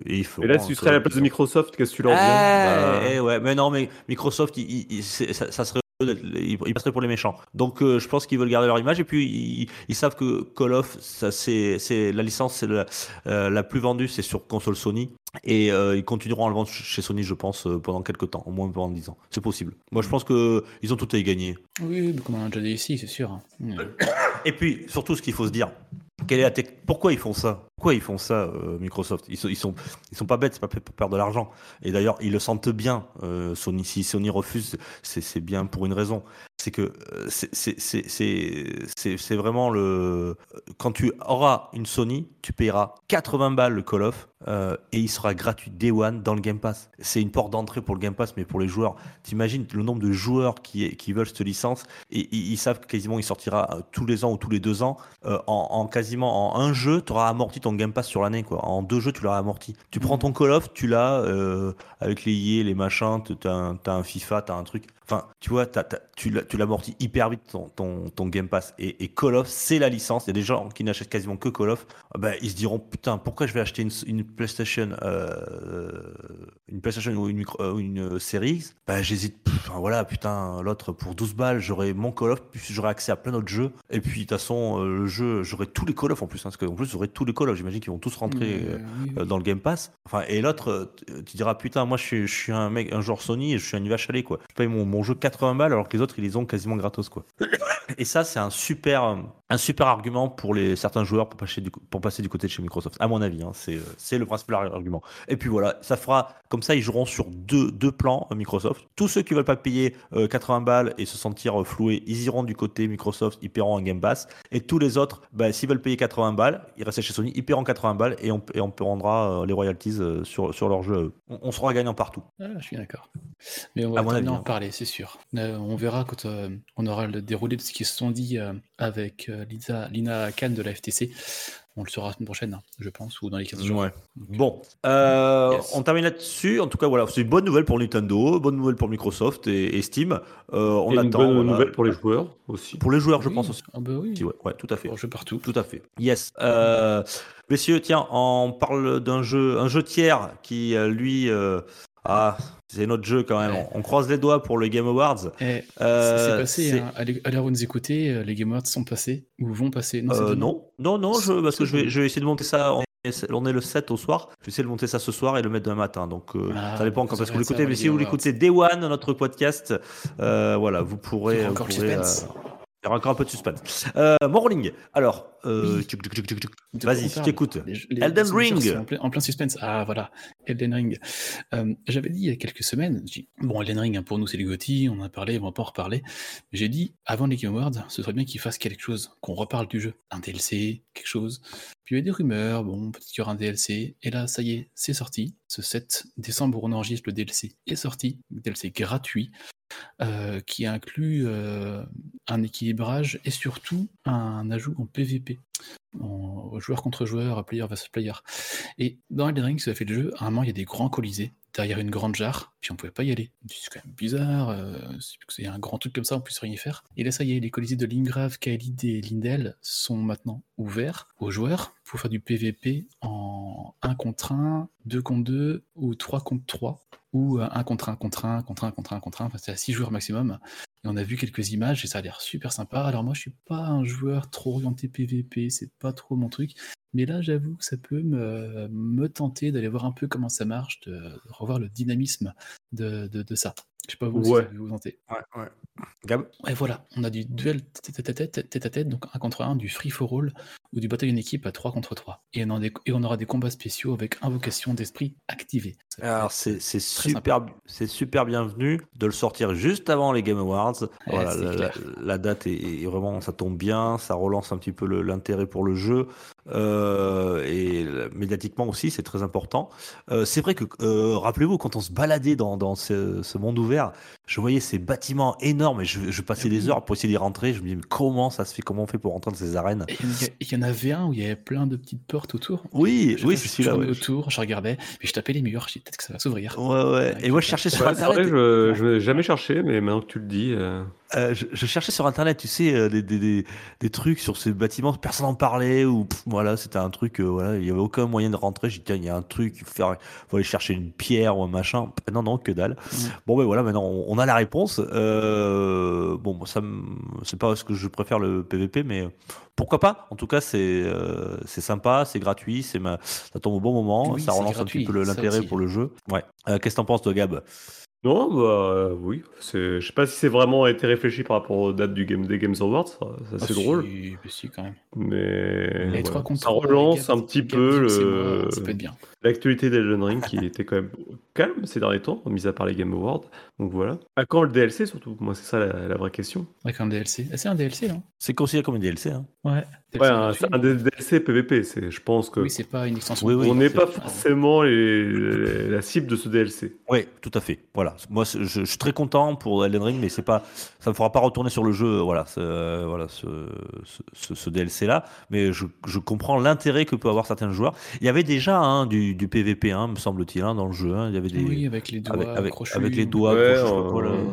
ils feront. Et là, si tu serais à la place de Microsoft, qu'est-ce que tu leur dis Ah, Bah, eh ouais, mais non, mais Microsoft, il, il- il- c'est- ça, ça serait ils passeraient pour les méchants. Donc euh, je pense qu'ils veulent garder leur image et puis ils, ils savent que Call of, c'est la licence c'est la, euh, la plus vendue, c'est sur console Sony et euh, ils continueront à le vendre chez Sony, je pense, pendant quelques temps, au moins pendant 10 ans. C'est possible. Moi, je pense que ils ont tout à y gagner. Oui, comme on a déjà dit ici, c'est sûr. hein. Et puis surtout, ce qu'il faut se dire, pourquoi ils font ça? Pourquoi ils font ça, euh, Microsoft? Ils sont, ils sont, pas bêtes, c'est pas pour perdre de l'argent. Et d'ailleurs, ils le sentent bien. euh, Sony, si Sony refuse, c'est bien pour une raison. C'est que euh, c'est- vraiment le. Quand tu auras une Sony, tu payeras 80 balles le Call of euh, et il sera gratuit Day One dans le Game Pass. C'est une porte d'entrée pour le Game Pass, mais pour les joueurs. T'imagines le nombre de joueurs qui, veulent cette licence et ils, savent quasiment il sortira euh, tous les ans ou tous les deux ans. Euh, en, en quasiment en un jeu, tu auras amorti ton Game Pass sur l'année. En deux jeux, tu l'auras amorti. Tu prends ton Call of, tu l'as avec les IA, les machins, tu as, un- FIFA, tu as un truc. Enfin, tu vois, t'as- tu l'amortis hyper vite ton, Game Pass. Et, Call of, c'est la licence. Il y a des gens qui n'achètent quasiment que Call of. Ah ben, ils se diront putain, pourquoi je vais acheter une PlayStation, euh, une PlayStation ou une, micro- euh, une euh, série X Ben, j'hésite. Enfin, voilà, putain, l'autre pour 12 balles, j'aurai mon Call of, puis j'aurai accès à plein d'autres jeux. Et puis, de toute façon, euh, le jeu, j'aurai tous les Call of en plus. Hein, parce qu'en plus, j'aurai tous les Call of. J'imagine qu'ils vont tous rentrer. Oui, oui. dans le Game Pass. Enfin, et l'autre, tu- diras putain, moi je suis, je suis un mec, un joueur Sony et je suis un vache lait, quoi. Je paye mon, mon jeu 80 balles alors que les autres ils les ont quasiment gratos quoi. Et ça c'est un super, un super argument pour les certains joueurs pour passer du, pour passer du côté de chez Microsoft. À mon avis, hein, c'est, c'est le principal argument. Et puis voilà, ça fera comme ça ils joueront sur deux, deux plans euh, Microsoft. Tous ceux qui veulent pas payer euh, 80 balles et se sentir euh, floués, ils iront du côté Microsoft, ils paieront un Game Pass. Et tous les autres, bah, s'ils veulent payer 80 balles, ils restent chez Sony, ils paieront 80 balles et on, et on prendra euh, les royalties euh, sur, sur leur jeu. On, on sera gagnant partout. Ah, je suis d'accord. Mais on va avis, en hein. parler, c'est sûr. Euh, on verra quand euh, on aura le déroulé de ce qu'ils se sont dit euh, avec euh, Lisa, Lina Khan de la FTC. On le saura la semaine prochaine, hein, je pense, ou dans les 15 jours. Ouais. Bon, euh, Yes. on termine là-dessus. En tout cas, voilà, c'est une bonne nouvelle pour Nintendo, bonne nouvelle pour Microsoft et, et Steam. Euh, on Et une attend. bonne voilà. nouvelle pour les joueurs aussi. Pour les joueurs, je Oui. pense aussi. Ah bah oui, Ouais, ouais, tout à fait. on joue partout. Tout à fait. Yes. Euh, messieurs, tiens, on parle d'un jeu, un jeu tiers qui, lui, euh, ah, c'est notre jeu quand même. Ouais. On, croise les doigts pour le Game Awards. Eh, Euh, c'est passé, hein. à l'heure où nous écoutez, euh, les Game Awards sont passés, ou vont passer. Non, Euh, non, non, non, je, parce que je vais, bon. je vais essayer de monter ça. On est, on est le 7 au soir. Je vais essayer de monter ça ce soir et le mettre demain matin. Donc, euh, Ah, ça dépend vous quand est-ce que vous l'écoutez. Mais si vous l'écoutez Day One, notre podcast, voilà, vous pourrez. Vous encore le pourrez, il y aura encore un peu de suspense. Euh, Morning. Alors, euh, Oui. vas-y, je t'écoute. Elden Ring. En plein, en plein suspense. Ah voilà, Elden Ring. Euh, J'avais dit il y a quelques semaines, dit, bon Elden Ring, hein, pour nous c'est les GOTY, on en a parlé, on va pas en reparler. J'ai dit, avant les Game Awards, ce serait bien qu'ils fassent quelque chose, qu'on reparle du jeu. Un DLC, quelque chose. Puis il y avait des rumeurs, bon, peut-être qu'il y aura un DLC. Et là, ça y est, c'est sorti. Ce 7 décembre, on enregistre, le DLC est sorti. Le DLC gratuit. Euh, qui inclut euh, un équilibrage et surtout un ajout en PvP en joueur contre joueur, player versus player. Et dans Elden Ring, ça fait le jeu, à un moment, il y a des grands colisées derrière une grande jarre, puis on pouvait pas y aller. C'est quand même bizarre, euh, c'est c'est un grand truc comme ça, on puisse rien y faire. Et là, ça y est, les colisées de Lingrave, Kaelid et Lindel sont maintenant ouverts aux joueurs pour faire du PVP en 1 contre 1, 2 contre 2 ou 3 contre 3 ou 1 contre 1 contre 1 contre 1 contre 1 contre 1, enfin c'est à 6 joueurs maximum. Et on a vu quelques images et ça a l'air super sympa. Alors moi je suis pas un joueur trop orienté PVP, c'est pas trop mon truc. Mais là j'avoue que ça peut me, me tenter d'aller voir un peu comment ça marche, de, de revoir le dynamisme de, de, de ça. Je sais pas vous Ouais. si vous tenter. Ouais, ouais. Gab Et voilà, on a du duel tête à tête, tête tête, donc 1 contre 1, du free for all ou du bataille d'une équipe à 3 contre 3. Et on, a des- et on aura des combats spéciaux avec invocation d'esprit activée. Alors c'est super, c'est super bienvenu de le sortir juste avant les Game Awards. voilà, la, la- clair. la date est, est vraiment, ça tombe bien, ça relance un petit peu l'intérêt pour le jeu euh, et médiatiquement aussi, c'est très important. Euh, c'est vrai que euh, rappelez-vous quand on se baladait dans, dans ce, ce monde ouvert, je voyais ces bâtiments énormes et je, je passais des oui. heures pour essayer d'y rentrer. Je me disais mais comment ça se fait, comment on fait pour rentrer dans ces arènes? Il y en y avait un où il y avait plein de petites portes autour. Oui, Je- oui, je- c'est je celui-là. ouais. autour, je regardais, puis je tapais les murs. Je dis, peut-être que ça va s'ouvrir. Ouais, ouais. Et moi, je cherchais sur c'est vrai, Internet. je, je n'ai jamais cherché, mais maintenant que tu le dis. euh, Euh, je, je cherchais sur internet, tu sais, euh, des, des, des, des trucs sur ces bâtiments, personne n'en parlait, ou pff, voilà, c'était un truc, euh, voilà, il n'y avait aucun moyen de rentrer. J'ai dit, tiens, il y a un truc, il faut, aller chercher une pierre ou un machin. Non, non, que dalle. Mm. Bon, ben voilà, maintenant on, on a la réponse. Bon, ça, c'est pas ce que je préfère le PVP, mais pourquoi pas? En tout cas, c'est c'est sympa, c'est gratuit, c'est ma... ça tombe au bon moment, Oui, ça relance gratuit, un petit peu l'intérêt pour le jeu. Ouais. Qu'est-ce que t'en penses, de Gab? Non, bah euh, oui. c'est- Je sais pas si c'est vraiment été réfléchi par rapport aux dates du game, des Games Awards. Ça, ça, Ah, c'est si, drôle. mais si, quand même. Mais Les voilà. trois contre ça trois, relance un petit peu le- Ça peut être bien. L'actualité d'Elden Ring qui était quand même calme ces derniers temps, mis à part les Game Awards. Donc voilà. À quand le DLC surtout? Moi, c'est ça la, la vraie question. Avec un DLC. Ah, c'est un DLC, là C'est considéré comme un DLC. Hein. Ouais. Ouais, un, DLC PVP. C'est, je pense que Oui, c'est pas une extension. Oui, oui, on n'est pas forcément les- les- la cible de ce DLC. Oui, tout à fait. Voilà. Moi, je, je suis très content pour Elden Ring, mais c'est pas, ça me fera pas retourner sur le jeu. Voilà, ce, euh, voilà, ce, ce, ce DLC là. Mais je, je comprends l'intérêt que peut avoir certains joueurs. Il y avait déjà hein, du, du PVP, hein, me semble-t-il, hein, dans le jeu. hein. Il y avait des Oui, avec les doigts avec, crochus. avec les doigts. Ouais, euh.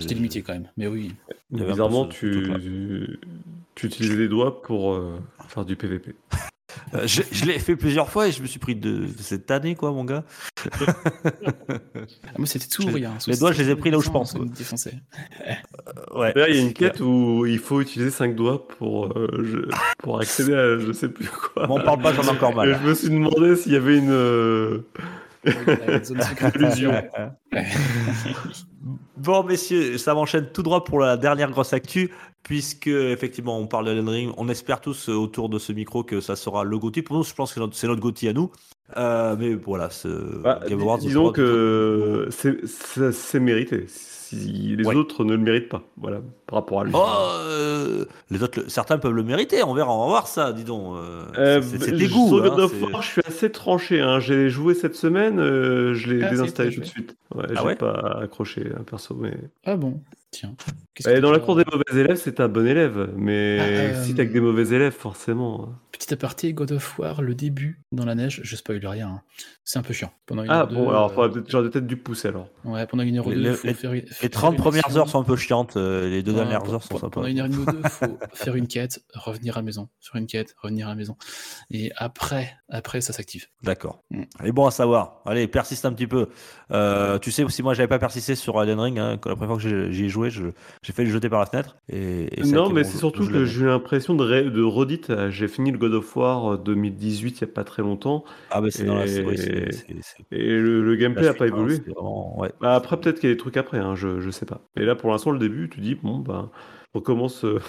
C'était limité quand même. Mais oui. Bizarrement, ce- tu, tu utilises les doigts pour euh, faire du PVP. Euh, je je l'ai fait plusieurs fois et je me suis pris de, de cette année, quoi, mon gars. Ah, moi, c'était tout rien. les doigts, je les ai pris là où je pense. Ouais. D'ailleurs, il y a une quête où il faut utiliser 5 doigts pour, euh, je- pour accéder à je sais plus quoi. M'en parle pas, j'en ai encore Et mal. je me suis demandé s'il y avait une. Bon, messieurs, ça m'enchaîne tout droit pour la dernière grosse actu, puisque effectivement, on parle de Elden Ring. On espère tous euh, autour de ce micro que ça sera le GOTY. Pour nous, je pense que c'est notre- GOTY à nous. Euh, mais voilà, ce Bah, Game dis- Awards, disons que c'est mérité. Si les Ouais. autres ne le méritent pas, voilà, par rapport à lui. Oh, euh, les autres, certains peuvent le mériter. On verra, on va voir ça. Dis donc. euh, Euh, c'est. Sur God hein, of c'est- War, je suis assez tranché. hein. J'ai joué cette semaine, euh, je l'ai Ah, désinstallé tout de suite. Ouais, Ah j'ai ouais pas accroché un perso, mais. Ah bon Tiens. Que dans la t'as- cour des mauvais élèves, c'est un bon élève, mais Ah, euh, si t'es avec des mauvais élèves, forcément. Petit aparté, God of War, le début dans la neige, je spoil rien. hein. C'est un peu chiant. Pendant une Ah heure bon, deux, alors euh, faudrait peut-être- j'aurais peut-être dû pousser alors. Ouais, pendant une heure ou Les- deux, les- faut les- faire, Les faire 30 une premières action. heures sont un peu chiantes. euh, Les deux Ouais, dernières heures sont sympas. Pendant une heure et demie ou deux, faut faire une quête, revenir à la maison. Sur une quête, revenir à la maison. Et après, après ça s'active. D'accord. Mm. Et bon à savoir. Allez, persiste un petit peu. Euh, tu sais, si moi j'avais pas persisté sur Elden Ring, hein, la première fois que j'ai- j'y ai joué, j'ai fait le jeter par la fenêtre. Et, et Non, mais c'est surtout que j'ai eu l'impression de, de redite. euh, J'ai fini le God of War euh, 2018 il n'y a pas très longtemps, Ah, mais c'est dans la. C'est et le, le la gameplay n'a pas hein, évolué. vraiment- ouais. Bah, après, peut-être qu'il y a des trucs après, hein, je, je sais pas. Et là, pour l'instant, le début, tu dis, bon, bah, on commence euh,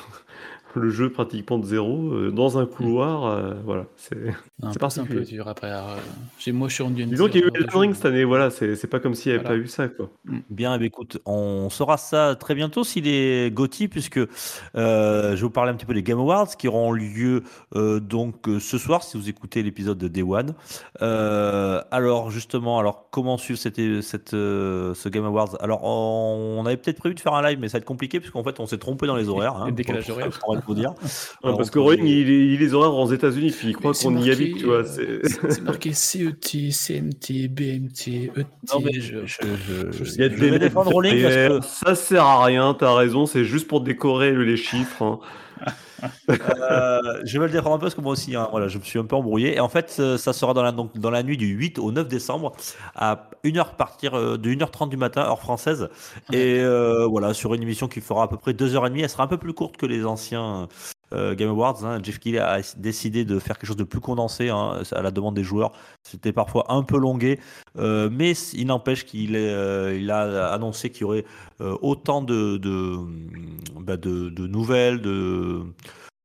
le jeu pratiquement de zéro, euh, dans un couloir, euh, voilà. C'est... Un un peu dur après. euh, j'ai- Moi, je suis rendu à une Disons qu'il y a eu Elden. Ring cette année, voilà, c'est, c'est pas comme s'il n'y avait Voilà. pas eu ça, quoi. Bien, eh bien, écoute, on saura ça très bientôt s'il est Gotti, puisque euh, je vais vous parler un petit peu des Game Awards qui auront lieu euh, donc ce soir si vous écoutez l'épisode de Day One. Euh, alors justement, alors comment suivre cette, cette, euh, ce Game Awards? Alors on, on avait peut-être prévu de faire un live, mais ça va être compliqué puisqu'en fait on s'est trompé dans les horaires. Le décalage horaire. pour- dire. Alors, parce que Roing, il, les horaires aux États-Unis, puis il croit qu'on y habite, tu vois. euh, c'est- C'est c'est marqué CET, CMT, BMT, ET. Non, mais je- je- je- je je- sais Il y a des défendre Rowling parce que derrière, Ça sert à rien, t'as raison, c'est juste pour décorer les chiffres. Euh, je vais le défendre un peu parce que moi aussi, hein, voilà, je me suis un peu embrouillé. Et en fait, euh, ça sera dans la, donc, dans la nuit du 8 au 9 décembre à 1h partir euh, de 1h30 du matin, heure française. Et euh, voilà, sur une émission qui fera à peu près 2h30. Elle sera un peu plus courte que les anciens euh, Game Awards. hein. Jeff Keighley a décidé de faire quelque chose de plus condensé hein, à la demande des joueurs. C'était parfois un peu longué, euh, mais il n'empêche qu'il euh, a annoncé qu'il y aurait autant bah, de nouvelles, de,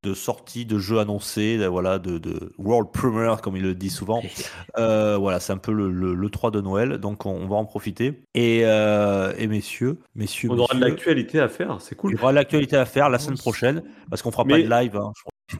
de sorties de jeux annoncés, de- voilà, de, de World Premiere, comme il le dit souvent. Euh, voilà, c'est un peu le, le, le 3 de Noël, donc on, on va en profiter. Et, euh, et messieurs, messieurs, On aura de l'actualité à faire, c'est il cool. y aura de l'actualité à faire la semaine prochaine, parce qu'on fera Mais- pas de live. hein.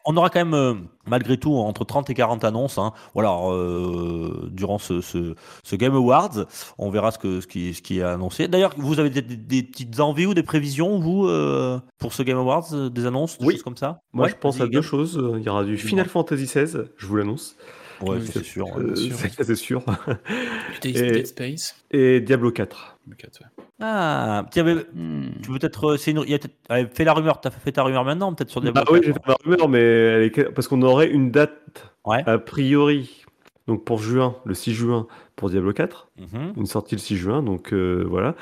On aura quand même, euh, malgré tout, entre 30 et 40 annonces. hein. Voilà, euh, durant ce, ce, ce Game Awards, on verra ce, que, ce, qui, ce qui est annoncé. D'ailleurs, vous avez des, petites envies ou des prévisions, vous, euh, pour ce Game Awards, des annonces, des Oui. choses comme ça? Moi, Ouais, je pense à deux choses. Il y aura du Final Fantasy XVI, je vous l'annonce. Ouais, Oui, c'est sûr. ouais. Euh, sûr. c'est sûr. Et- Dead Space. Et Diablo 4. Ok, ouais. Ah, tiens, mais Hmm. tu peux peut-être. euh, c'est une- il y a peut-être- allez, fais la rumeur. T'as fait ta rumeur maintenant, peut-être sur des Bah oui, j'ai fait ma rumeur, mais elle est- parce qu'on aurait une date Ouais. a priori, donc pour juin, le 6 juin pour Diablo 4, Mhm. une sortie le 6 juin, donc euh, voilà.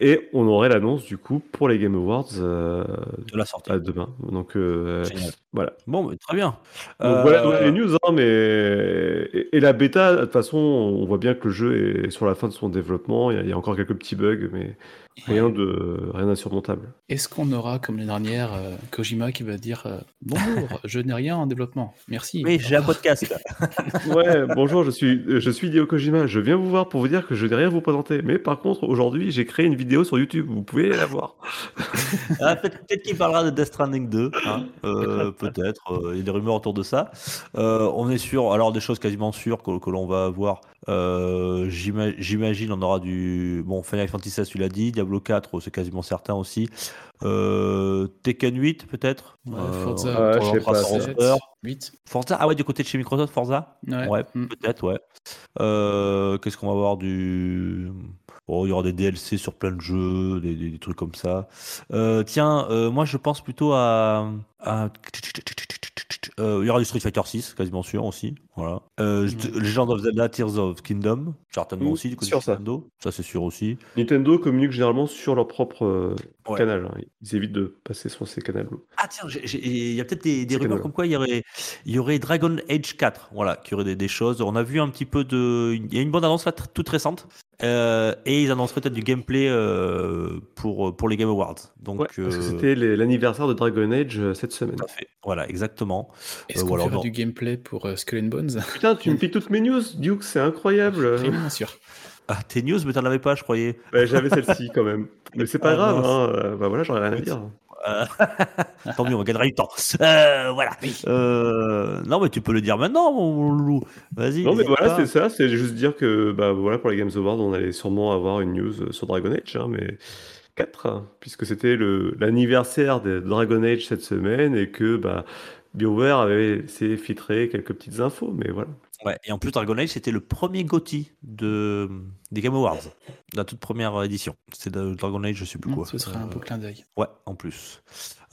Et on aurait l'annonce du coup pour les Game Awards euh, De la sortie. à demain. Donc euh, voilà. Bon, mais très bien. Donc Euh, voilà donc les news, hein, mais et, et la bêta, de toute façon, on voit bien que le jeu est sur la fin de son développement. Il y a, il y a encore quelques petits bugs, mais rien de rien d'insurmontable. Est-ce qu'on aura, comme l'année dernière, euh, Kojima qui va dire euh, Bonjour, je n'ai rien en développement. Merci. Oui, j'ai un podcast. Ouais, bonjour, je suis je suis Hideo Kojima. Je viens vous voir pour vous dire que je n'ai rien à vous présenter. Mais par contre, aujourd'hui, j'ai créé une vidéo sur YouTube. Vous pouvez la voir. Ah, peut-être peut-être qu'il parlera de Death Stranding 2, hein, euh, peut-être. euh, il y a des rumeurs autour de ça. Euh, on est sûr, alors des choses quasiment sûres que, que l'on va avoir. J'ima- J'imagine on aura du. Bon, Final Fantasy tu l'as dit. Diablo 4, c'est quasiment certain aussi. Euh, Tekken 8, peut-être. Ouais, Euh, Forza, ouais, on je sais fera pas, son sept, roster. 8. Forza, ah ouais, du côté de chez Microsoft, Forza Ouais. Ouais, Hmm. peut-être, ouais. Euh, Qu'est-ce qu'on va avoir du. Bon, il y aura des DLC sur plein de jeux, des, des- des trucs comme ça. Euh, tiens, euh, moi je pense plutôt à. Euh, il y aura du Street Fighter 6, quasiment sûr aussi. Voilà. Euh, Ouais. Legend of Zelda Tears of Kingdom, certainement Oui, aussi, du côté de. Nintendo. Ça, c'est sûr aussi. Nintendo communique généralement sur leur propre euh, Ouais. canal. hein. Ils évitent de passer sur ces canaux. Ah tiens, il y a peut-être des, des rumeurs comme quoi il y aurait, il y aurait Dragon Age 4, voilà, qui aurait des, des choses. On a vu un petit peu de, il y a une bonne annonce là, toute récente, euh, et ils annoncent peut-être du gameplay pour pour les Game Awards. Donc Ouais, parce que c'était l'anniversaire de Dragon Age cette semaine. tout à fait. Voilà, exactement. Est-ce Euh, qu'on voilà, fera non. du gameplay pour euh, Skull and Bones? Putain, tu me piques toutes mes news, Duke, c'est incroyable. Bien sûr. Ah, tes news, mais t'en avais pas, je croyais. Ouais, J'avais celle-ci quand même. Mais c'est pas Ah, grave, hein. euh, bah voilà, j'aurais rien à dire. Euh, Tant mieux, on gagnera du temps. Euh, voilà. Euh, non, mais tu peux le dire maintenant, mon loup. Vas-y. Non, mais voilà, c'est ça. C'est juste dire que bah, voilà, pour les Games Awards, on allait sûrement avoir une news sur Dragon Age, hein, mais 4, puisque c'était le- l'anniversaire de Dragon Age cette semaine et que bah, BioWare avait essayé de filtrer quelques petites infos, mais voilà. Ouais, et en plus, Dragon Age, c'était le premier GOTY de, des Game Awards, la toute première édition. C'est de Dragon Age, je sais plus quoi. Ce serait un beau clin d'œil. Ouais, en plus.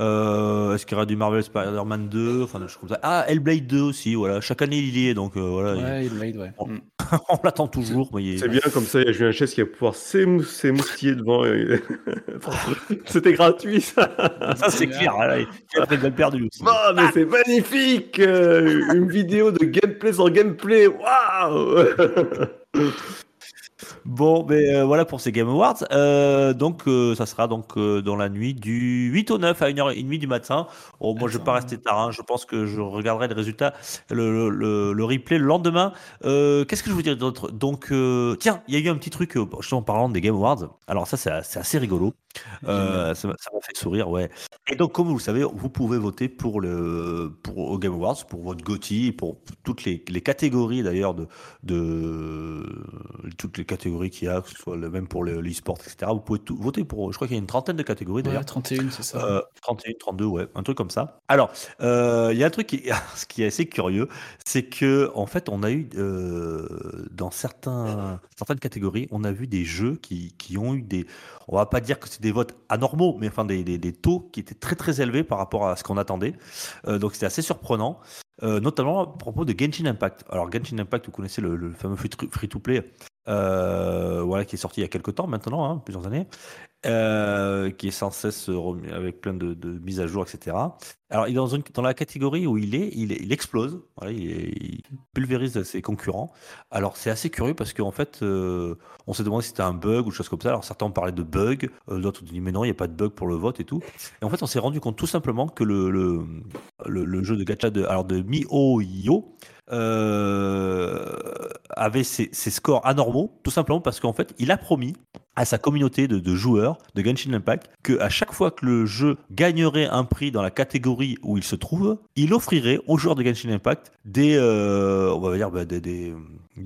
Euh, Est-ce qu'il y aura du Marvel Spider-Man 2 Enfin, comme ça. Ah, Hellblade 2 aussi, voilà. Chaque année, il y est, donc euh, voilà. il- Ouais, il made, ouais. Bon. Hmm. on l'attend toujours. Est- C'est bien, comme ça, il y a Julien Chess qui va pouvoir s'émou- s'émoustiller devant. et- C'était gratuit, ça. Ça, c'est clair. Là, il a fait de balle perdue aussi. Oh, mais c'est magnifique euh, Une vidéo de gameplay sur gameplay, waouh Bon, mais euh, voilà pour ces Game Awards. Euh, donc, euh, ça sera donc dans la nuit du 8 au 9 à 1h30 du matin. Oh, moi, je vais pas rester tard. hein. Je pense que je regarderai les résultats, le, le, le- replay le lendemain. Qu'est-ce que je vous dire d'autre? Donc, tiens, il y a eu un petit truc, justement, en parlant des Game Awards. Alors, ça, c'est assez rigolo. Ça m'a fait sourire, ouais. Et donc, comme vous le savez, vous pouvez voter pour le pour Game Awards, pour votre GOTY, pour toutes les, les catégories d'ailleurs de, de toutes les catégories qu'il y a, que ce soit le même pour le- l'e-sport, etc. Vous pouvez tout, voter pour. Je crois qu'il y a une trentaine de catégories d'ailleurs. Ouais, 31, c'est ça. Euh, 31, 32, ouais, un truc comme ça. Alors, euh, il y a un truc qui, ce qui est assez curieux, c'est que en fait, on a eu euh, dans certains, certaines catégories, on a vu des jeux qui, qui ont eu des, on va pas dire que c'est des votes anormaux, mais enfin des, des, des taux qui étaient très très élevés par rapport à ce qu'on attendait. Euh, donc c'était assez surprenant, euh, notamment à propos de Genshin Impact. Alors Genshin Impact, vous connaissez le, le fameux free-to-play, euh, voilà, qui est sorti il y a quelques temps maintenant, hein, plusieurs années euh, qui est sans cesse remis avec plein de, mises à jour, etc. Alors, il est dans, la catégorie où il est, il, explose, il, pulvérise ses concurrents. Alors, c'est assez curieux parce qu'en fait, euh, on s'est demandé si c'était un bug ou des choses comme ça. Alors, certains parlé de bug, d'autres dit mais non, il n'y a pas de bug pour le vote et tout. Et en fait, on s'est rendu compte tout simplement que le, le, jeu de gacha de, alors de MiHoYo euh, avait ses, scores anormaux, tout simplement parce qu'en fait, il a promis à sa communauté de, joueurs de Genshin Impact que à chaque fois que le jeu gagnerait un prix dans la catégorie où il se trouve, il offrirait aux joueurs de Genshin Impact des, euh, on va dire, bah, des,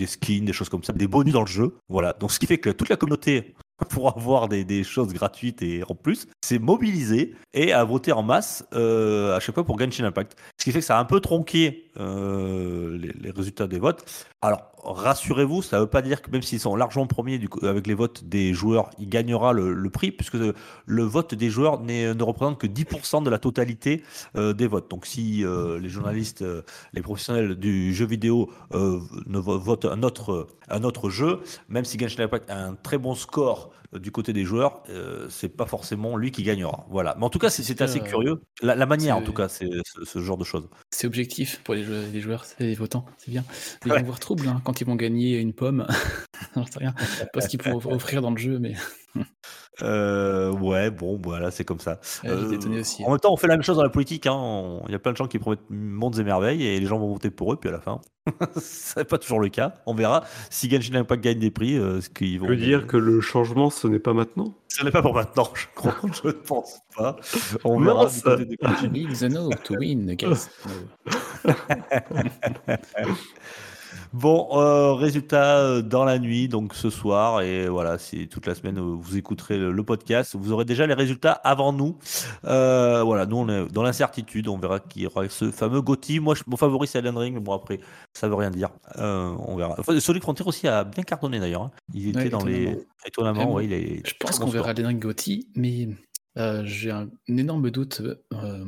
skins, des choses comme ça, des bonus dans le jeu. Voilà. Donc, ce qui fait que toute la communauté pour avoir des, choses gratuites et en plus, s'est mobilisée et a voté en masse euh, à chaque fois pour Genshin Impact. Ce qui fait que ça a un peu tronqué euh, les, résultats des votes. Alors, rassurez-vous, ça ne veut pas dire que même s'ils sont largement premiers avec les votes des joueurs, il gagnera le, prix, puisque le vote des joueurs ne représente que 10% de la totalité euh, des votes. Donc, si euh, les journalistes, les professionnels du jeu vidéo votent un autre, un autre jeu, même si Genshin un très bon score du côté des joueurs, euh, c'est pas forcément lui qui gagnera. Voilà. Mais en tout cas, c'est assez Euh, curieux. La, la manière, en tout cas, c'est ce, genre de choses. C'est objectif pour les, jeux- les joueurs, les votants, c'est bien. Ils Ouais. vont voir trouble hein, quand ils vont gagner une pomme. J'en sais rien. Pas ce qu'ils pourront offrir dans le jeu, mais Euh, ouais, bon, voilà, c'est comme ça. Aussi. En même temps, on fait la même chose dans la politique. hein. On- Il y a plein de gens qui promettent mondes et merveilles et les gens vont voter pour eux, puis à la fin, c'est pas toujours le cas. On verra si Genshin Impact gagne des prix, euh, ce qu'ils vont. veux dire que le changement, ce n'est pas maintenant? Ce n'est pas pour maintenant, je crois. je ne pense pas. On verra Mince. du côté de Genshin. Leave the no to win, guys. Bon, euh, résultat euh, dans la nuit, donc ce soir, et voilà, si toute la semaine euh, vous écouterez le, le podcast, vous aurez déjà les résultats avant nous. Euh, voilà, nous on est dans l'incertitude, on verra qui aura ce fameux Gotti. Moi, je- mon favori c'est Elden Ring, mais bon après, ça veut rien dire. Euh, on verra. Enfin, Sonic Frontier aussi a bien cartonné d'ailleurs. hein. Il était Ouais, dans les étonnamment. ouais, il est. Je pense qu'on verra. Elden Ring Gotti, mais euh, j'ai un, un énorme doute euh,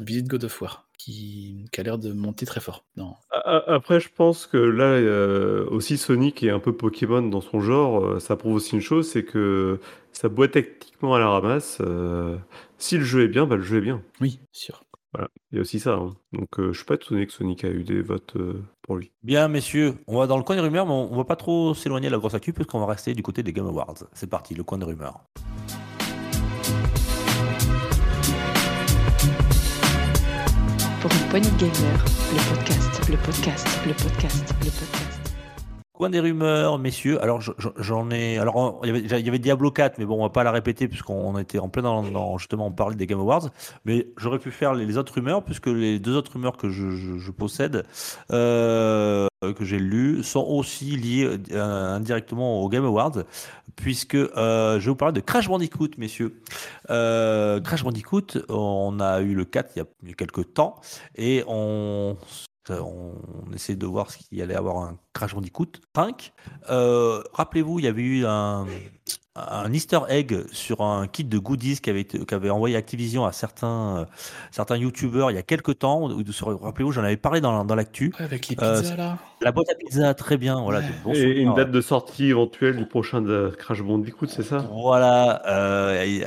visite God of War, qui, qui a l'air de monter très fort. Non. Après, je pense que là, euh, aussi Sonic est un peu Pokémon dans son genre. euh, Ça prouve aussi une chose, c'est que ça boit techniquement à la ramasse. euh, si le jeu est bien, bah, le jeu est bien. Oui, sûr. Voilà, il y a aussi ça. hein. Donc, euh, je suis pas étonné que Sonic a eu des votes euh, pour lui. Bien, messieurs, on va dans le coin des rumeurs, mais on, on va pas trop s'éloigner de la grosse actu, puisqu'on va rester du côté des Game Awards. C'est parti, le coin des rumeurs. Pour une poignée gamer, le podcast, le podcast, le podcast, le podcast. Coin des rumeurs, messieurs. Alors, je- je- j'en ai. Alors, il y, avait, Diablo 4, mais bon, on va pas la répéter puisqu'on était en plein dans, justement, on parlait des Game Awards. Mais j'aurais pu faire les, autres rumeurs, puisque les deux autres rumeurs que je, possède, euh, que j'ai lues, sont aussi liées euh, indirectement aux Game Awards, puisque euh, je vais vous parler de Crash Bandicoot, messieurs. Crash Bandicoot, on a eu le 4 il y a, il y a quelques temps, et on on essaie de voir s'il allait avoir un Crash Bandicoot 5. Euh, Rappelez-vous, il y avait eu un, un Easter egg sur un kit de goodies qu'avait qu'avait envoyé Activision à certains, euh, certains YouTubeurs il y a quelques temps. Rappelez-vous, j'en avais parlé dans, dans l'actu. Ouais, avec les Euh, pizzas là. La boîte à pizza, très bien. Voilà, Ouais. Et une date de sortie éventuelle du prochain de Crash Bandicoot, c'est ça? Voilà, euh, il y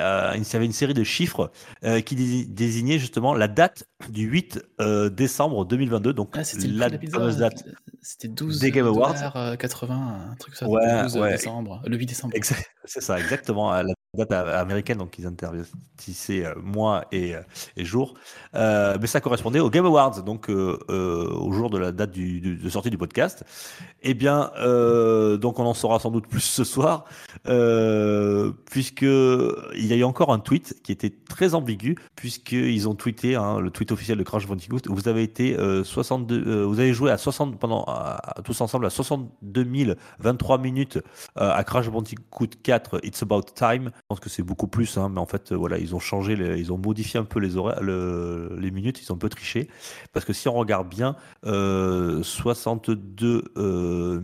avait une série de chiffres euh, qui dési- désignaient justement la date du 8 euh, décembre 2022, donc Ah, la la fameuse date. C'était 12 des Game Awards. dollars, euh, 80, un truc ça. Ouais, le 12 ouais. décembre, le 8 décembre. C'est ça, exactement. La date américaine, donc ils intervertissaient euh, mois et, euh, et jours. Euh, mais ça correspondait aux Game Awards, donc au jour de la date de sortie du podcast. Eh bien, donc on en saura sans doute plus ce soir, puisque il y a eu encore un tweet qui était très ambigu, puisqu'ils ont tweeté, hein, le tweet officiel de Crash Bandicoot, vous avez été euh, 62, euh, vous avez joué à 60 pendant tous ensemble à 62 023 minutes à Crash Bandicoot 4 It's About Time. Pense que c'est beaucoup plus, hein, mais en fait, euh, voilà, ils ont changé, les- ils ont modifié un peu les horaires, le- les minutes, ils ont un peu triché. Parce que si on regarde bien, euh, 62 euh,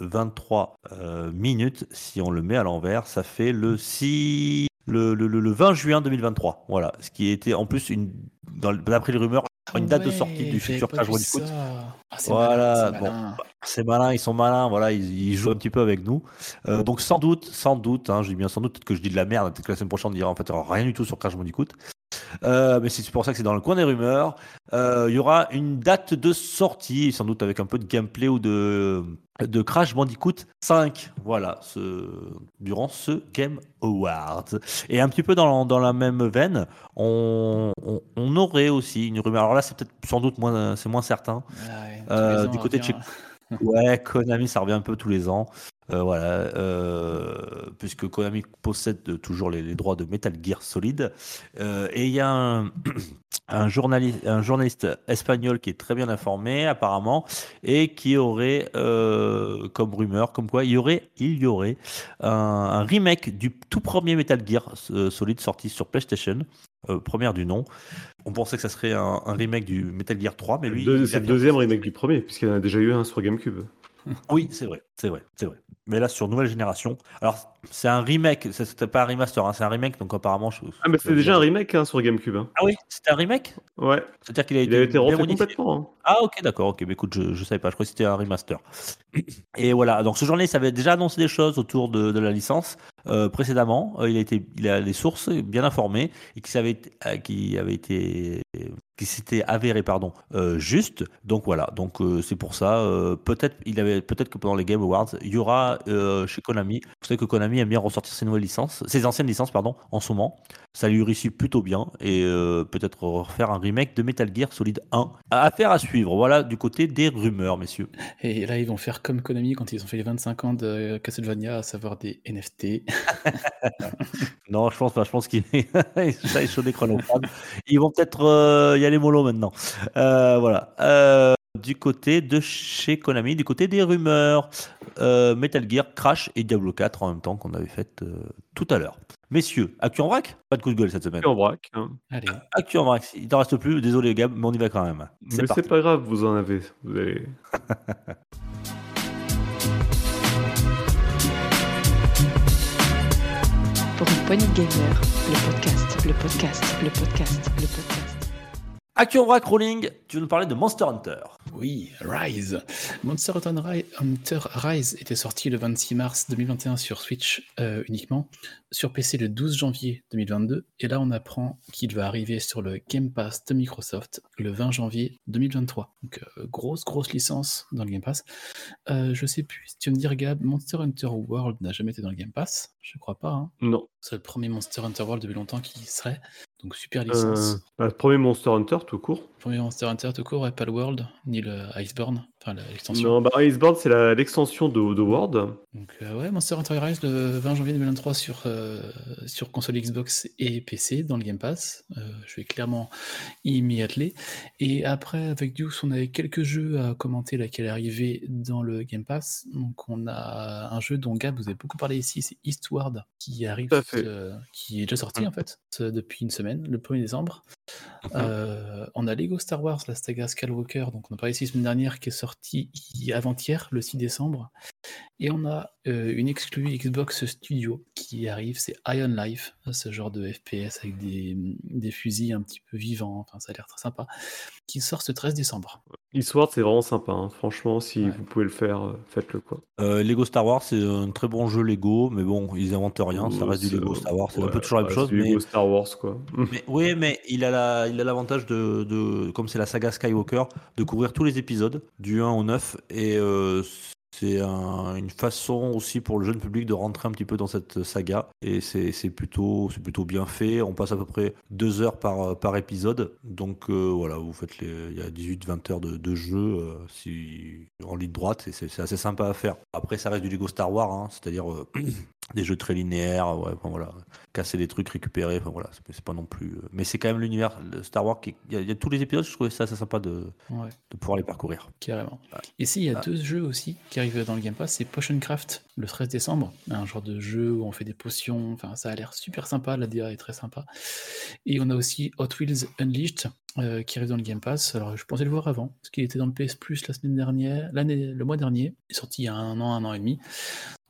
023 euh, minutes, si on le met à l'envers, ça fait le 6. Le, le- le- le 20 juin 2023, voilà, ce qui était en plus une, d'après les rumeurs, une date de sortie du futur Crash Bandicoot. Ah, Voilà, malin, bon. malin. C'est malin, ils sont malins, voilà, ils, ils jouent un petit peu avec nous. Euh, donc sans doute, sans doute, hein, je dis bien sans doute, peut-être que je dis de la merde, peut-être que la semaine prochaine on dira en fait rien du tout sur Crash Bandicoot. Euh, mais c'est pour ça que c'est dans le coin des rumeurs. Euh, Il y aura une date de sortie, sans doute avec un peu de gameplay ou de, de Crash Bandicoot 5. Voilà, ce, durant ce Game Awards. Et un petit peu dans, dans la même veine, on, on, on aurait aussi une rumeur. Alors là, c'est peut-être sans doute moins, c'est moins certain. Ah ouais, Euh, ans, du côté de revient. Ouais, Konami, ça revient un peu tous les ans. Euh, voilà, euh, puisque Konami possède toujours les, les droits de Metal Gear Solid. Euh, et il y a un, un, journaliste, un journaliste espagnol qui est très bien informé, apparemment, et qui aurait, comme rumeur, comme quoi il y aurait, il y aurait un, un remake du tout premier Metal Gear Solid sorti sur PlayStation. première du nom. On pensait que ça serait un, remake du Metal Gear 3, mais lui. C'est le deuxième remake du premier, puisqu'il y en a déjà eu un sur GameCube. Oui, c'est vrai, c'est vrai, c'est vrai. Mais là, sur nouvelle génération. Alors, c'est un remake, c'était pas un remaster, hein, c'est un remake, donc apparemment. Je, Ah, mais c'était déjà un remake hein, sur GameCube. hein. Ah oui, c'était un remake? Ouais, C'est-à-dire qu'il a il été, a été refait complètement. Ah ok d'accord ok. Mais écoute je, je savais pas. Je croyais que c'était un remaster. Et voilà. Donc ce journaliste avait déjà annoncé des choses autour de, la licence euh, précédemment. Euh, il a été il a les sources bien informées et qui avait euh, qui avait été qui s'était avéré pardon juste. Donc voilà. Donc c'est pour ça peut-être il avait peut-être que pendant les Game Awards il y aura chez Konami vous savez que Konami aime bien ressortir ses nouvelles licences ses anciennes licences pardon en ce moment. Ça lui réussit plutôt bien et peut-être refaire un remake de Metal Gear Solid 1 affaire à suivre voilà du côté des rumeurs messieurs. Et là, ils vont faire comme Konami quand ils ont fait les 25 ans de Castlevania, à savoir des NFT. non je pense pas. Je pense qu'il ça est chaud des chronophares ils vont peut-être euh, y aller mollo maintenant. Euh, voilà. Euh, du côté de chez Konami, du côté des rumeurs, Metal Gear, Crash et Diablo 4 en même temps qu'on avait fait tout à l'heure. Messieurs, actu en vrac? Pas de coup de gueule cette semaine. Et en vrac. hein. Allez, Actu en vrac, il t'en reste plus, désolé Gab, mais on y va quand même. Mais c'est pas grave, vous en avez. Vous allez... Pour une poignée de gamers, le podcast, le podcast, le podcast, le podcast. Actu en vrac, Rolling, tu veux nous parler de Monster Hunter? Oui, Rise. Monster Hunter Rise était sorti le 26 mars 2021 sur Switch euh, uniquement, sur PC le 12 janvier 2022, et là on apprend qu'il va arriver sur le Game Pass de Microsoft le 20 janvier 2023. Donc euh, grosse grosse licence dans le Game Pass. Euh, je sais plus si tu veux me dire Gab, Monster Hunter World n'a jamais été dans le Game Pass, je crois pas. hein. Non. C'est le premier Monster Hunter World depuis longtemps qui serait. Donc super licence. Euh, bah, le premier Monster Hunter, tout court. Premier Monster Hunter tout court, et pas le World, ni le Iceborne, enfin l'extension. Non, bah, Icebound, c'est l'extension de, de World. Donc euh, ouais, Monster Hunter Rise le 20 janvier 2023 sur, euh, sur console Xbox et PC dans le Game Pass. Euh, je vais clairement y m'y atteler. Et après, avec Deuce, on avait quelques jeux à commenter là qui allaient arriver dans le Game Pass. Donc on a un jeu dont Gab vous avez beaucoup parlé ici, c'est Eastward, qui arrive, qui est déjà sorti en fait, depuis une semaine, le 1er décembre. Euh, on a Lego Star Wars, la saga Skywalker, donc on a parlé ici la semaine dernière, qui est sorti hi- avant-hier, le 6 décembre. Et on a euh, une exclue Xbox Studio qui arrive, c'est Ion Life, ce genre de FPS avec des, des fusils un petit peu vivants, enfin ça a l'air très sympa, qui sort ce 13 décembre. Eastward, c'est vraiment sympa. hein. Franchement, si Ouais. vous pouvez le faire, euh, faites-le. quoi. Euh, Lego Star Wars, c'est un très bon jeu Lego, mais bon, ils inventent rien, ça reste du Lego Star Wars, c'est un peu toujours la même chose, c'est du mais, Lego Star Wars, quoi. mais- oui, mais il a la, il a l'avantage de, de, comme c'est la saga Skywalker, de couvrir tous les épisodes du 1 au 9, et euh, c'est un- une façon aussi pour le jeune public de rentrer un petit peu dans cette saga, et c'est plutôt, bien fait. On passe à peu près deux heures par, par épisode, donc euh, voilà, vous faites il y a 18-20 heures de, jeu euh, si, en ligne droite, c'est assez sympa à faire. Après, ça reste du Lego Star Wars, hein, c'est-à-dire euh, des jeux très linéaires, ouais, voilà, casser des trucs, récupérer, enfin voilà, c'est pas non plus. euh, Mais c'est quand même l'univers Star Wars. qui- Il y, a- il y a tous les épisodes, je trouvais ça assez sympa de, Ouais, de pouvoir les parcourir. carrément. Ici, il y a Ah. deux jeux aussi qui arrivent dans le Game Pass, c'est Potion Craft le 13 décembre, un genre de jeu où on fait des potions, enfin ça a l'air super sympa, la DA est très sympa. Et on a aussi Hot Wheels Unleashed euh, qui arrive dans le Game Pass. Alors je pensais le voir avant, parce qu'il était dans le PS Plus la semaine dernière, l'année, le mois dernier, il est sorti il y a un an, un an et demi.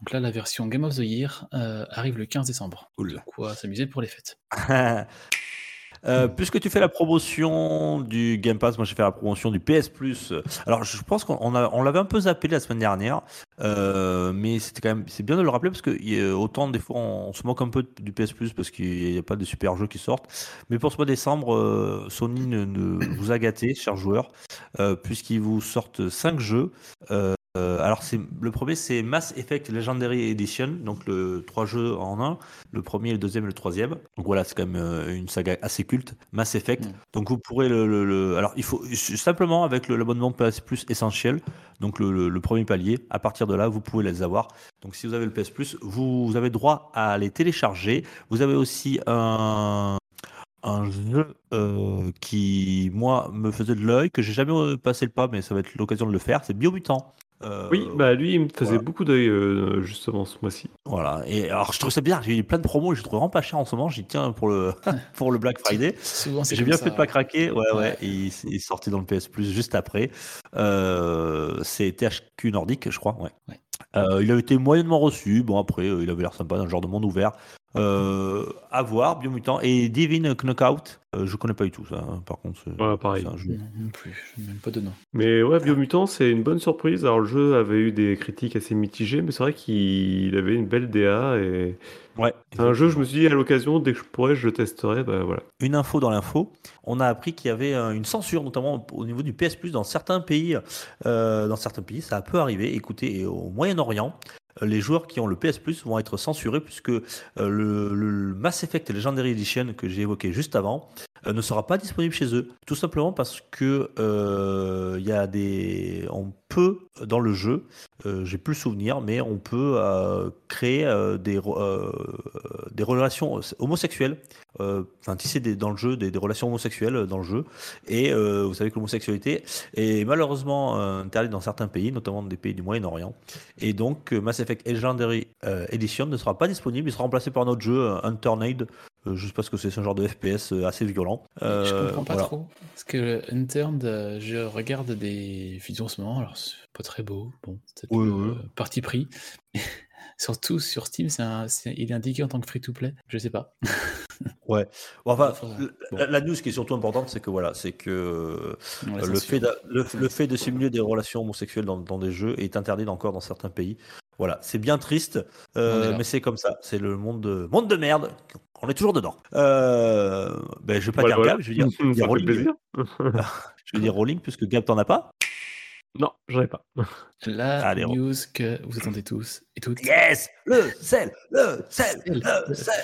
Donc là, la version Game of the Year euh, arrive le 15 décembre. Cool. Quoi s'amuser pour les fêtes. Euh, puisque tu fais la promotion du Game Pass, moi j'ai fait la promotion du PS Plus. Alors je pense qu'on on on l'avait un peu zappé la semaine dernière, euh, mais c'était quand même c'est bien de le rappeler parce que il y a- autant des fois on, se moque un peu du PS Plus parce qu'il n'y a pas de super jeux qui sortent, mais pour ce mois de décembre, euh, Sony ne, ne vous a gâté, chers joueurs, puisqu'ils vous sortent 5 jeux. Euh, alors c'est le premier c'est Mass Effect Legendary Edition, donc le trois jeux en un, le premier, le deuxième et le troisième. Donc voilà, c'est quand même euh, une saga assez culte, Mass Effect. Mm. Donc vous pourrez le, le- le- alors il faut simplement avec l'abonnement PS Plus essentiel, donc le, premier palier. À partir de là, vous pouvez les avoir. Donc si vous avez le PS Plus, vous, vous avez droit à les télécharger. Vous avez aussi un un jeu euh, qui, moi, me faisait de l'œil, que j'ai jamais passé le pas, mais ça va être l'occasion de le faire. C'est Biomutant. Euh, Oui, bah lui, il me faisait voilà. beaucoup d'œil euh, justement ce mois-ci. Voilà. Et alors, je trouve ça bien. J'ai eu plein de promos et je trouve vraiment pas cher en ce moment. J'y tiens pour le, pour le Black Friday. Souvent, c'est J'ai bien ça. fait de pas craquer. Ouais, ouais. Ouais. Et il, il est sorti dans le PS Plus juste après. Euh, c'est THQ Nordique, je crois. Ouais. Ouais. Euh, il avait été moyennement reçu. Bon, après, euh, il avait l'air sympa, dans le genre de monde ouvert. Euh, à voir, Biomutant. Et Divine Knockout, euh, je connais pas du tout ça. hein. Par contre, c'est Ouais, pareil. un jeu. Non, non plus, je même pas de nom. Mais ouais, Biomutant, c'est une bonne surprise. Alors le jeu avait eu des critiques assez mitigées, mais c'est vrai qu'il avait une belle DA et Ouais. c'est un jeu, je me suis dit à l'occasion, dès que je pourrais, je le testerai. Bah voilà. une info dans l'info. On a appris qu'il y avait euh, une censure, notamment au niveau du PS Plus dans certains pays. Euh, dans certains pays, ça a peu arrivé. Écoutez, et au Moyen-Orient, les joueurs qui ont le PS Plus vont être censurés puisque euh, le, Mass Effect Legendary Edition que j'ai évoqué juste avant euh, ne sera pas disponible chez eux. Tout simplement parce que euh, il y a des, dans le jeu, euh, j'ai plus le souvenir, mais on peut euh, créer euh, des re- des relations homosexuelles. Enfin tisser dans le jeu des, relations homosexuelles dans le jeu. Et vous savez que l'homosexualité est malheureusement interdite dans certains pays notamment des pays du Moyen-Orient. Et donc Mass Effect Legendary Edition ne sera pas disponible. Il sera remplacé par un autre jeu euh, Unturned euh, je sais pas ce que c'est c'est un genre de FPS euh, assez violent je Euh, comprends pas voilà. trop. Parce que Unturned, euh, je regarde des vidéos en ce moment, alors c'est pas très beau. Bon, c'est peut-être Oui, le oui. parti pris. Surtout sur Steam, c'est un- il est indiqué en tant que free-to-play. Je sais pas. ouais Bon, enfin la, la news qui est surtout importante c'est que voilà c'est que Euh, le, fait d'a- le, le fait de simuler des relations homosexuelles dans, dans des jeux est interdit encore dans certains pays. Voilà, c'est bien triste, euh, mais c'est comme ça. C'est le monde de, monde de merde. On est toujours dedans. Euh, ben, je vais pas Voilà, dire voilà. Gab, je vais dire, Rolling. plaisir. Je vais dire Rolling puisque Gab t'en as pas. non, j'en ai pas. La Allez, on- news que vous attendez tous et toutes. Yes, le sel, le sel, Sel, le sel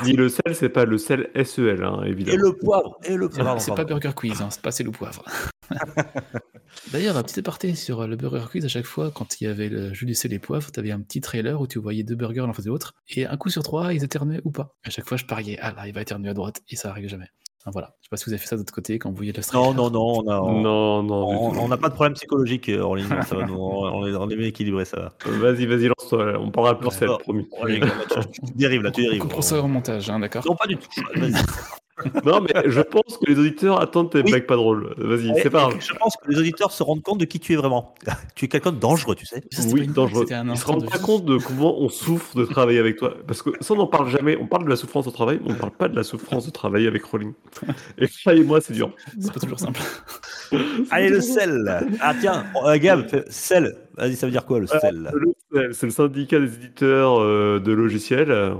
on dit le sel, c'est pas le sel SEL, hein, et évidemment. le poivre et le C'est pardon, c'est pas. Burger Quiz, hein, c'est pas c'est le poivre. D'ailleurs, un petit aparté sur le Burger Quiz, à chaque fois, quand il y avait le jeu du sel et poivre, tu avais un petit trailer où tu voyais deux burgers l'un face de l'autre, et un coup sur trois, ils éternuaient ou pas. À chaque fois, je pariais, ah là, il va éternuer à droite, et ça arrivait jamais. Enfin, voilà, je sais pas si vous avez fait ça de l'autre côté quand vous voyez le Non, trailer. non, non, on a, on- Non, non. on on n'a pas de problème psychologique, euh, Rolling. Ça va, nous, on est, on est bien équilibré, ça va. Vas-y, vas-y, lance-toi. là. On parlera plus Ouais. Bon. promis. Rolling, tu, tu dérives là, tu On dérives. coupera ça au montage, hein, d'accord Non, pas du tout. Non, mais je pense que les auditeurs attendent tes Oui. blagues pas drôles. Vas-y, Et- c'est pas grave. Je pense que les auditeurs se rendent compte de qui tu es vraiment. tu es quelqu'un de dangereux, tu sais. Ça, Oui, dangereux. Ils se rendent de pas compte de comment on souffre de travailler avec toi. Parce que ça, on n'en parle jamais. On parle de la souffrance au travail, mais on ne parle pas de la souffrance de travailler avec Rolling. Et ça et moi, c'est dur. C'est pas toujours simple. Allez, le sel. Ah, tiens, euh, Gab, sel. Vas-y, ça veut dire quoi le sel? Le SEL, C'est le syndicat des éditeurs euh, de logiciels.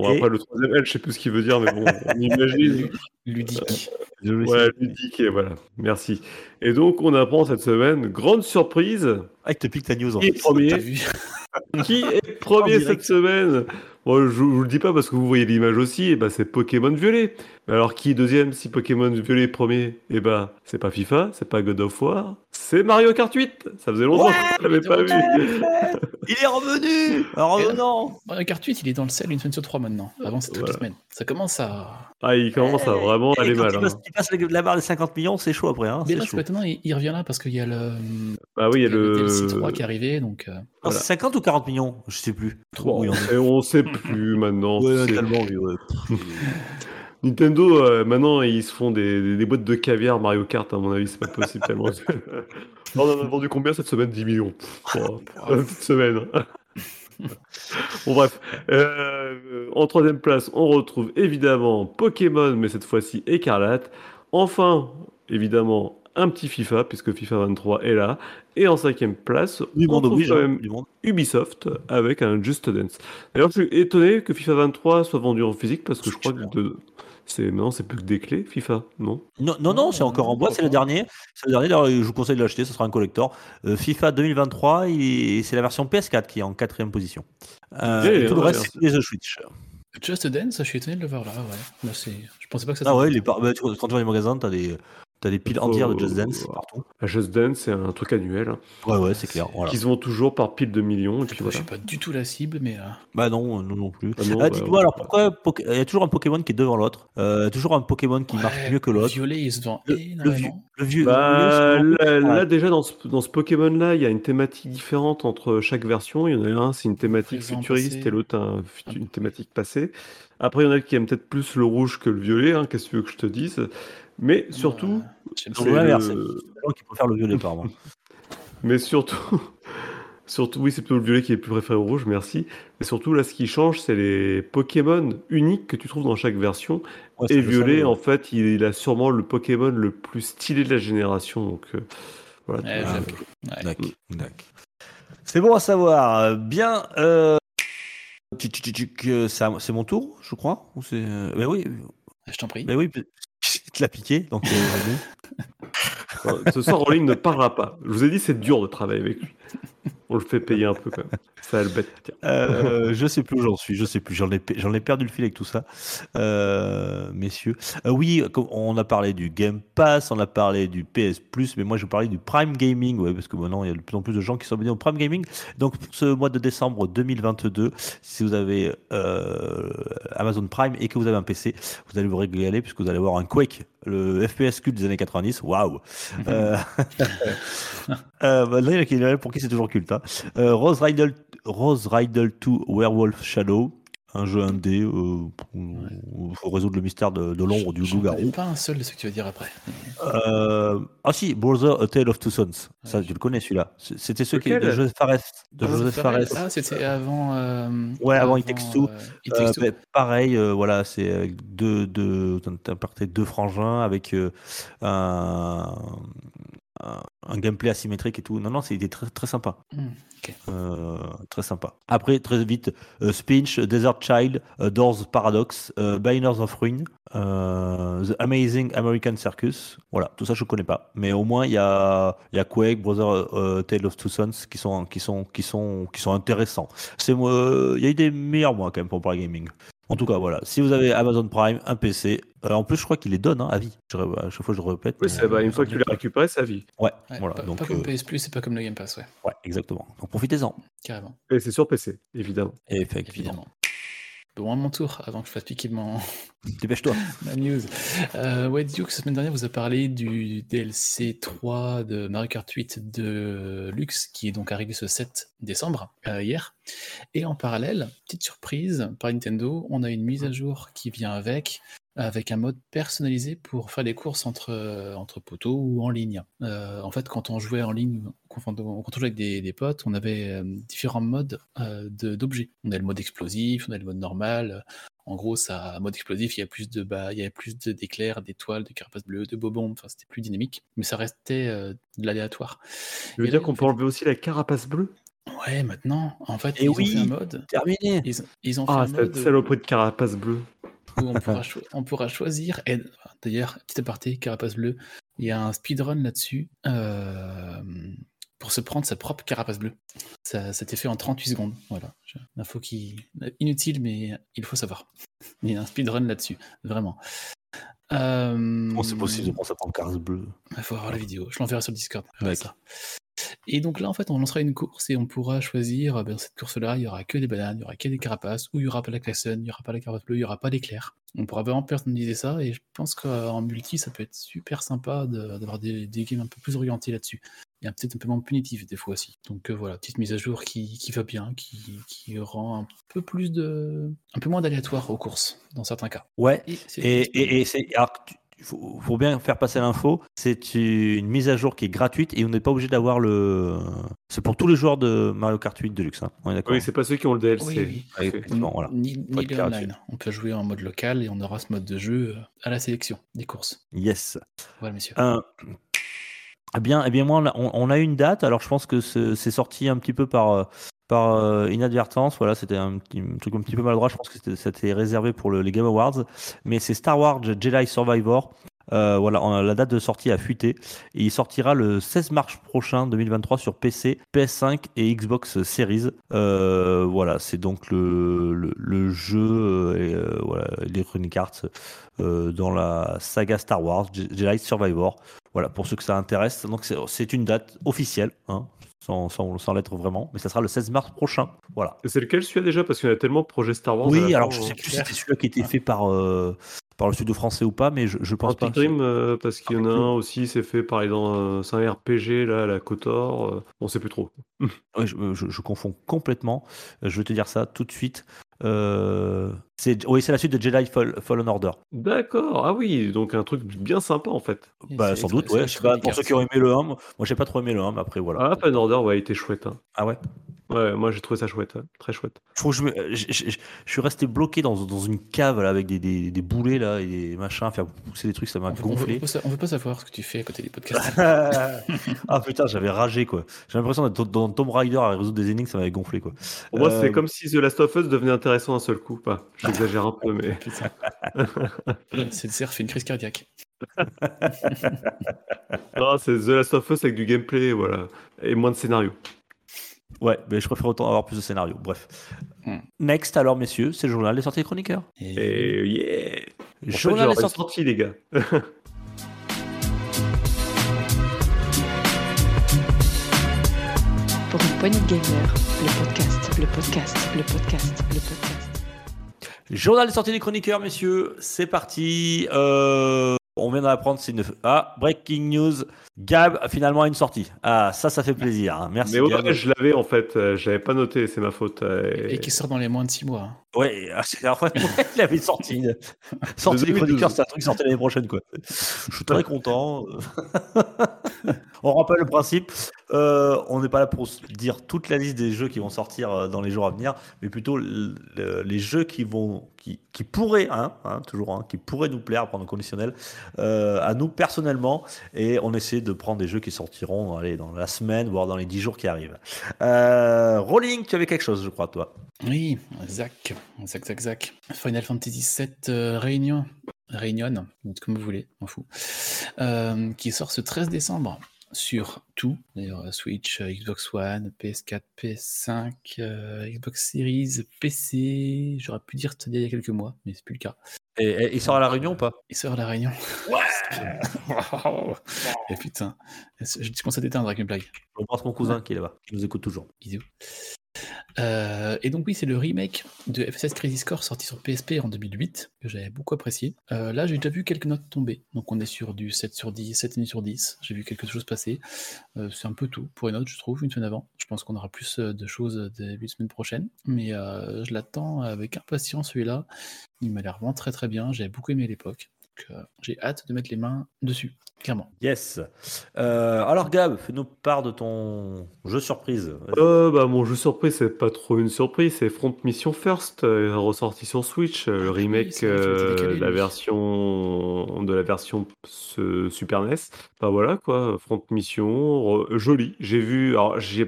Bon, Et après, le troisième L, je sais plus ce qu'il veut dire, mais bon, on imagine. Ludique. Le Ouais, ludique, et voilà. Merci. Et donc, on apprend cette semaine, grande surprise, Ah, il te pique ta news en qui est fait. Premier vu Qui est premier cette semaine? Bon, je, je vous le dis pas parce que vous voyez l'image aussi, et ben c'est Pokémon Violet. Alors qui est deuxième si Pokémon Violet est premier? Et ben c'est pas FIFA, c'est pas God of War, c'est Mario Kart 8. Ça faisait longtemps Ouais, que je l'avais pas vu. Il est revenu En revenant Mario Kart 8, il est dans le sel une semaine sur trois maintenant. Avant, c'était toutes Voilà. les semaines. Ça commence à. Ah, il commence à vraiment Et aller quand mal. il hein. passe, il passe la- la barre des 50 millions, c'est chaud après. Hein, Mais c'est là, chaud. maintenant, il, il revient là parce qu'il y a le. Bah oui, il y a le le. DLC 3 qui est arrivé, donc. euh, Non, voilà. c'est 50 ou 40 millions? Je sais plus. Bon, Où il en est. et on sait plus maintenant. Ouais, c'est- tellement, oui, ouais. Nintendo, euh, maintenant, ils se font des, des- des boîtes de caviar Mario Kart, à mon avis, c'est pas possible tellement. on en a vendu combien cette semaine? 10 millions. Oh, euh, cette semaine. bon, bref. Euh, en troisième place, on retrouve évidemment Pokémon, mais cette fois-ci Écarlate. Enfin, évidemment, un petit FIFA, puisque FIFA 23 est là. Et en cinquième place, Du on monde trouve oblige. quand hein, même monde. Ubisoft avec un Just Dance. D'ailleurs, je suis étonné que FIFA 23 soit vendu en physique parce que je crois que de... c'est maintenant c'est plus que des clés FIFA, non? Non, non, non, c'est encore en bois, c'est le dernier. C'est le dernier, d'ailleurs, je vous conseille de l'acheter, ce sera un collector. Euh, FIFA 2023, il- c'est la version PS4 qui est en quatrième position. Euh, et tout le reste, c'est les The Switch. Just Dance, je suis étonné de le voir là, ouais. Là. Je pensais pas que ça Ah ouais, les par- bah, tu- quand tu vas dans les magasins, t'as des, T'as des piles entières de Just Dance partout. La Just Dance, c'est un truc annuel. Ouais, ouais, c'est clair. Voilà. qui se vend toujours par pile de millions. Et puis Je suis pas du tout la cible, mais euh, Bah non, non, non plus. Ah Ah, bah, Dites-moi ouais. alors pourquoi Poké- il y a toujours un Pokémon qui est devant l'autre, euh, toujours un Pokémon qui marche mieux que le l'autre. Violet, il se vend Le, le vieux, énormément. le vieux. Bah, le vieux, là, déjà dans ce, dans ce Pokémon-là, il y a une thématique différente entre chaque version. Il y en a un, c'est une thématique Présent, futuriste passé. et l'autre, un une thématique passée. Après, il y en a qui aiment peut-être plus le rouge que le violet, hein, qu'est-ce que tu veux que je te dise? Mais surtout, j'aime c'est l'inverse, le- qui préfèrent le violet, apparemment. Mais surtout, surtout, oui, c'est plutôt le violet qui est plus préféré au rouge, merci. Mais surtout, là, ce qui change, c'est les Pokémon uniques que tu trouves dans chaque version. Ouais, Et violet, savais, en ouais. fait, il, il a sûrement le Pokémon le plus stylé de la génération. Donc, euh, voilà. Ouais, Ah. C'est bon à savoir. Bien. Euh... euh, C'est mon tour, je crois. Ou c'est. euh, Ben oui. Je t'en prie. Ben oui. Te l'ai piqué, donc. euh, Ce soir, Rolling ne parlera pas. Je vous ai dit, c'est dur de travailler avec lui. On le fait payer un peu quand même. Ça le bête. Tiens. Euh, je sais plus où j'en suis, je sais plus. J'en ai, j'en ai perdu le fil avec tout ça, Euh, messieurs. Euh, oui, on a parlé du Game Pass, on a parlé du PS Plus, mais moi je parlais du Prime Gaming, ouais, parce que maintenant il y a de plus en plus de gens qui sont abonnés au Prime Gaming. Donc pour ce mois de décembre 2022, si vous avez euh, Amazon Prime et que vous avez un PC, vous allez vous régaler puisque vous allez voir un Quake, le FPS culte des années 90. Waouh. Euh, euh, bah, là, il y en a pour qui c'est toujours culte. hein. Euh, Rose Riddle, Rose Riddle 2 Werewolf Shadow, un jeu indé euh, pour, faut résoudre le mystère de, de l'ombre du loup-garou. pas un seul de ce que tu vas dire après. Euh, ah si, Brother A Tale of Two Sons. Ça, Ouais. tu le connais celui-là. C'était ceux qui de Joseph Fares. De Joseph Fares. Ah, c'était avant. euh, Ouais, avant It Takes Two. euh, It Euh, Takes Two. ben, pareil, euh, voilà, c'est deux, deux, deux frangins avec euh, un, un, gameplay asymétrique et tout. Non, non, c'était très, très sympa. Hmm. Euh, très sympa. Après, très vite, euh, Spinch, Desert Child, euh, Doors Paradox, euh, Biners of Ruin, The Amazing American Circus. Voilà, tout ça je connais pas. Mais au moins il y a, y a Quake, Brother Tale of Two Sons qui sont, qui sont, qui sont, qui sont intéressants. Il y a eu des meilleurs mois quand même pour Prime Gaming. En tout cas, voilà. Si vous avez Amazon Prime, un PC, euh, en plus je crois qu'il les donne hein, à vie. Je, à chaque fois je le répète. Oui, mais, c'est- bah, euh, une fois que tu l'as récupéré, ça vie. Ouais, Ouais, voilà. pas, donc, pas comme euh, PS Plus, c'est pas comme le Game Pass, ouais, ouais, exactement. Donc profitez-en. carrément, Et c'est sur PC, évidemment. Effectivement. évidemment. Bon, à mon tour, avant que je fasse piquer mon, Dépêche-toi. ma news. Euh, ouais, Duke, la semaine dernière, vous a parlé du DLC 3 de Mario Kart 8 de Lux, qui est donc arrivé ce 7 décembre, euh, hier. Et en parallèle, petite surprise par Nintendo, on a une mise à jour qui vient avec, avec un mode personnalisé pour faire des courses entre, euh, entre poteaux ou en ligne. Euh, en fait, quand on jouait en ligne, quand on, jouait avec des, des potes, on avait euh, différents modes euh, de- d'objets. On a le mode explosif, on a le mode normal. En gros, ça, mode explosif, il y a plus de bah, il y avait plus d'éclairs, d'étoiles, de carapaces bleues, de bobons. Enfin, c'était plus dynamique, mais ça restait euh, de l'aléatoire. Tu veux Et dire qu'on peut enlever aussi la carapace bleue? Ouais, maintenant, en fait, Et ils oui. ont fait un mode. Terminé. Ils, ils ont fait Ah, un mode saloperie de carapace bleue. Où on pourra, cho- on pourra choisir. Et d'ailleurs, petit aparté, carapace bleue, il y a un speedrun là-dessus euh, pour se prendre sa propre carapace bleue. Ça, ça fait en 38 secondes. Voilà, info qui inutile, mais il faut savoir. Il y a un speedrun là-dessus, vraiment. Euh, c'est possible de prendre ça en carte bleue il faut avoir la vidéo. Je l'enverrai sur le Discord. Ça. Et donc là, en fait, on lancera une course et on pourra choisir, euh, ben, cette course-là, il y aura que des bananes, il y aura que des carapaces, ou il y aura pas la klaxon, il y aura pas la carapace bleue, il y aura pas d'éclair. On pourra vraiment personnaliser ça et je pense qu'en multi, ça peut être super sympa de- d'avoir des, des games un peu plus orientés là-dessus. Et un- peut-être un peu moins punitif des fois aussi. Donc euh, voilà, petite mise à jour qui, qui va bien, qui, qui rend un peu plus de. un peu moins d'aléatoire aux courses, dans certains cas. Ouais. Et, c'est Et, et, et c'est. Alors, il faut, faut bien faire passer l'info. C'est une mise à jour qui est gratuite et on n'est pas obligé d'avoir le. C'est pour tous les joueurs de Mario Kart 8 Deluxe. Hein. On est d'accord Oui, c'est pas ceux qui ont le DLC. Oui, oui. Voilà. Ni, clair online. On peut jouer en mode local et on aura ce mode de jeu euh, à la sélection des courses. Yes. Voilà, messieurs. Euh, eh bien, eh bien, moi, on a, on- on a une date. Alors, je pense que c'est c'est sorti un petit peu par, euh, par euh, inadvertance. Voilà, c'était un, un truc un petit peu maladroit. Je pense que c'était- réservé pour le- les Game Awards. Mais c'est Star Wars Jedi Survivor. Euh, voilà, la date de sortie a fuité et il sortira le 16 mars prochain 2023 sur PC, PS5 et Xbox Series. Euh, voilà, c'est donc le, jeu et, euh, voilà, Arts dans la saga Star Wars, Je- Jedi Survivor. Voilà, pour ceux que ça intéresse. Donc c'est une date officielle, hein, sans, sans, sans l'être vraiment, mais ça sera le 16 mars prochain. Voilà. Et C'est lequel celui-là déjà? Parce qu'il y en a tellement de projets Star Wars. Oui, alors je sais plus si c'était celui-là qui était fait par, euh, par le studio français ou pas, mais je, je pense pas. Dream, euh, parce qu'il y en a un aussi, c'est fait par euh, c'est un RPG là, la Kotor. euh, on sait plus trop. Ouais, je, je- je confonds complètement. Euh, Je vais te dire ça tout de suite. Euh, c'est, oui, c'est la suite de Jedi Fall- Fallen Order. D'accord. Ah oui, donc un truc bien sympa en fait. Bah, sans doute, extra- ouais. c'est Je sais pas, pour ceux qui ont aimé le 1, moi j'ai pas trop aimé le 1, mais après voilà. Ah, Fallen Order, ouais, il était chouette. hein. Ah ouais? Ouais, moi j'ai trouvé ça chouette, ouais, très chouette. je, trouve que je, me- je, je- je- je suis resté bloqué dans, dans une cave là, avec des, des, des boulets là, et des machins, faire pousser des trucs, ça m'a gonflé. on veut on veut pas savoir ce que tu fais à côté des podcasts. ah putain, j'avais ragé quoi. J'ai l'impression d'être dans Tomb Raider à résoudre des énigmes, ça m'avait gonflé quoi. Pour moi, Euh, c'est comme si The Last of Us devenait intéressant d'un seul coup. Pas, j'exagère un peu, mais. Putain. C'est le cerf fait une crise cardiaque. Non, c'est The Last of Us avec du gameplay, voilà. Et moins de scénario. Ouais, mais je préfère autant avoir plus de scénarios. Bref. Hmm. Next, alors messieurs, c'est le journal des sorties chroniqueurs. Et, Et yeah En Journal des sorties. sorti, les gars. Pour une poignée de gamers, le podcast, le podcast, le podcast, le podcast. Journal des sorties des chroniqueurs, messieurs, c'est parti. Euh, on vient d'apprendre, c'est une... Ah, breaking news. Gab a finalement une sortie. Ah, ça, ça fait plaisir. hein. Merci, Mais ouais, Gab. je l'avais en fait, euh, je l'avais pas noté, c'est ma faute. euh, et qui sort dans les moins de 6 mois. hein. Ouais, c'est- en fait, il avait sorti. une- Sortie des 2012. chroniqueurs, c'est un truc qui sortait l'année prochaine, quoi. Je suis très content. on rappelle le principe. euh, on n'est pas là pour dire toute la liste des jeux qui vont sortir dans les jours à venir, mais plutôt les jeux qui vont, qui, pourraient, hein, hein, toujours, hein, qui pourraient nous plaire, prendre conditionnel, euh, à nous personnellement, et on essaie de prendre des jeux qui sortiront dans la semaine, voire dans les 10 jours qui arrivent. Euh, Rolling, tu avais quelque chose, je crois, toi. Oui, Zach, Zach, Zach, Zach. Final Fantasy VII euh, Réunion, Réunion, comme vous voulez, m'en fous, Euh, qui sort ce 13 décembre sur tout, d'ailleurs euh, Switch, euh, Xbox One, PS4, PS5, euh, Xbox Series, PC, j'aurais pu dire il y a quelques mois, mais c'est plus le cas. Et, et- il sort à la réunion ou pas? Il sort à la Réunion. Et putain, je commence à t'éteindre avec une blague. Je pense mon cousin qui est là-bas, qui nous écoute toujours. Bisous. Euh, et donc oui, c'est le remake de FSS Crazy Score sorti sur PSP en 2008, que j'avais beaucoup apprécié. Euh, là, j'ai déjà vu quelques notes tomber. Donc on est sur du 7 sur 10, 7,5 sur 10. J'ai vu quelque chose passer. Euh, c'est un peu tout pour une note, je trouve, une semaine avant. Je pense qu'on aura plus de choses début de semaine prochaine. Mais je l'attends avec impatience celui-là. Il m'a l'air vraiment très très bien. J'avais beaucoup aimé l'époque. Donc euh, j'ai hâte de mettre les mains dessus, clairement. Yes. Euh, alors Gab, fais-nous part de ton jeu surprise. Euh, bah, mon jeu surprise, c'est pas trop une surprise, c'est Front Mission First, euh, ressorti sur Switch, euh, le remake euh, de la version de la version ce- Super NES. Bah voilà quoi, Front Mission, re- joli. J'ai vu, alors j'ai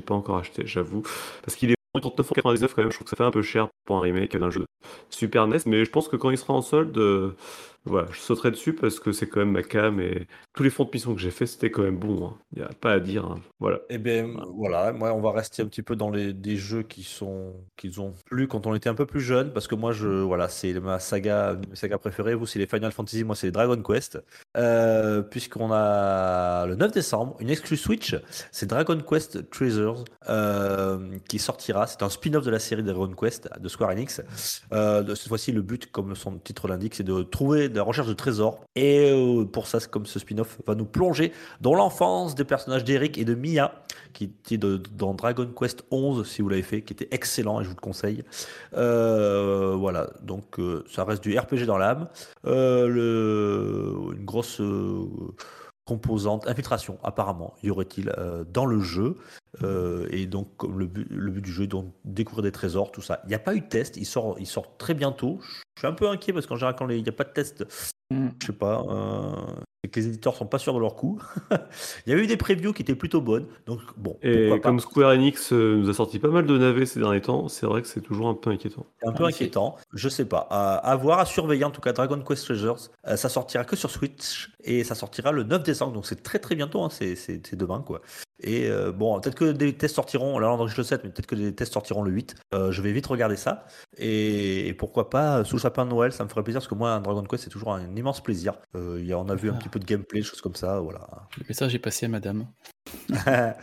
pas encore acheté, j'avoue, parce qu'il est 39,99 quand même, je trouve que ça fait un peu cher pour un remake d'un jeu de Super NES, mais je pense que quand il sera en solde, euh, voilà, je sauterai dessus parce que c'est quand même ma cam et tous les fonds de mission que j'ai fait, c'était quand même bon. Il n'y a pas à dire. hein. Voilà. Eh bien, voilà, moi, on va rester un petit peu dans les, des jeux qui sont qu'ils ont plu quand on était un peu plus jeune, parce que moi, je, voilà, c'est ma saga, mes sagas préférées. Vous, c'est les Final Fantasy, moi, c'est les Dragon Quest. Euh, Puisqu'on a le 9 décembre, une exclue Switch, c'est Dragon Quest Treasures, euh, qui sortira. C'est un spin-off de la série Dragon Quest de Square Enix. Euh, cette fois-ci, le but, comme son titre l'indique, c'est de trouver de recherche de trésors. Et euh, pour ça, comme ce spin-off va nous plonger dans l'enfance des personnages d'Eric et de Mia, qui était dans Dragon Quest 11, si vous l'avez fait, qui était excellent et je vous le conseille. Euh, voilà, donc euh, ça reste du RPG dans l'âme. Le- une grosse composante, infiltration apparemment, y aurait-il euh, dans le jeu. Euh, et donc, comme le but, le but du jeu est donc découvrir des trésors, tout ça. Il n'y a pas eu de test, il sort, il sort très bientôt. Je suis un peu inquiet parce qu'en général, quand il n'y a pas de test, Mm. je sais pas, euh, c'est que les éditeurs sont pas sûrs de leur coup. Il y a eu des previews qui étaient plutôt bonnes, donc bon. Et pas. comme Square Enix euh, nous a sorti pas mal de navets ces derniers temps, c'est vrai que c'est toujours un peu inquiétant. Un peu Ah, inquiétant, je sais pas. À, à voir, à surveiller en tout cas. Dragon Quest Treasures, euh, ça sortira que sur Switch et ça sortira le 9 décembre, donc c'est très très bientôt, hein, c'est demain quoi. Et euh, bon, peut-être que des tests sortiront, là on enregistre le 7, mais peut-être que des tests sortiront le 8. Euh, je vais vite regarder ça. Et, et pourquoi pas, euh, sous le sapin de Noël, ça me ferait plaisir parce que moi, un Dragon Quest, c'est toujours un immense plaisir. Euh, il y a- on a vu un petit peu de gameplay, des choses comme ça, voilà. Le message est passé à madame.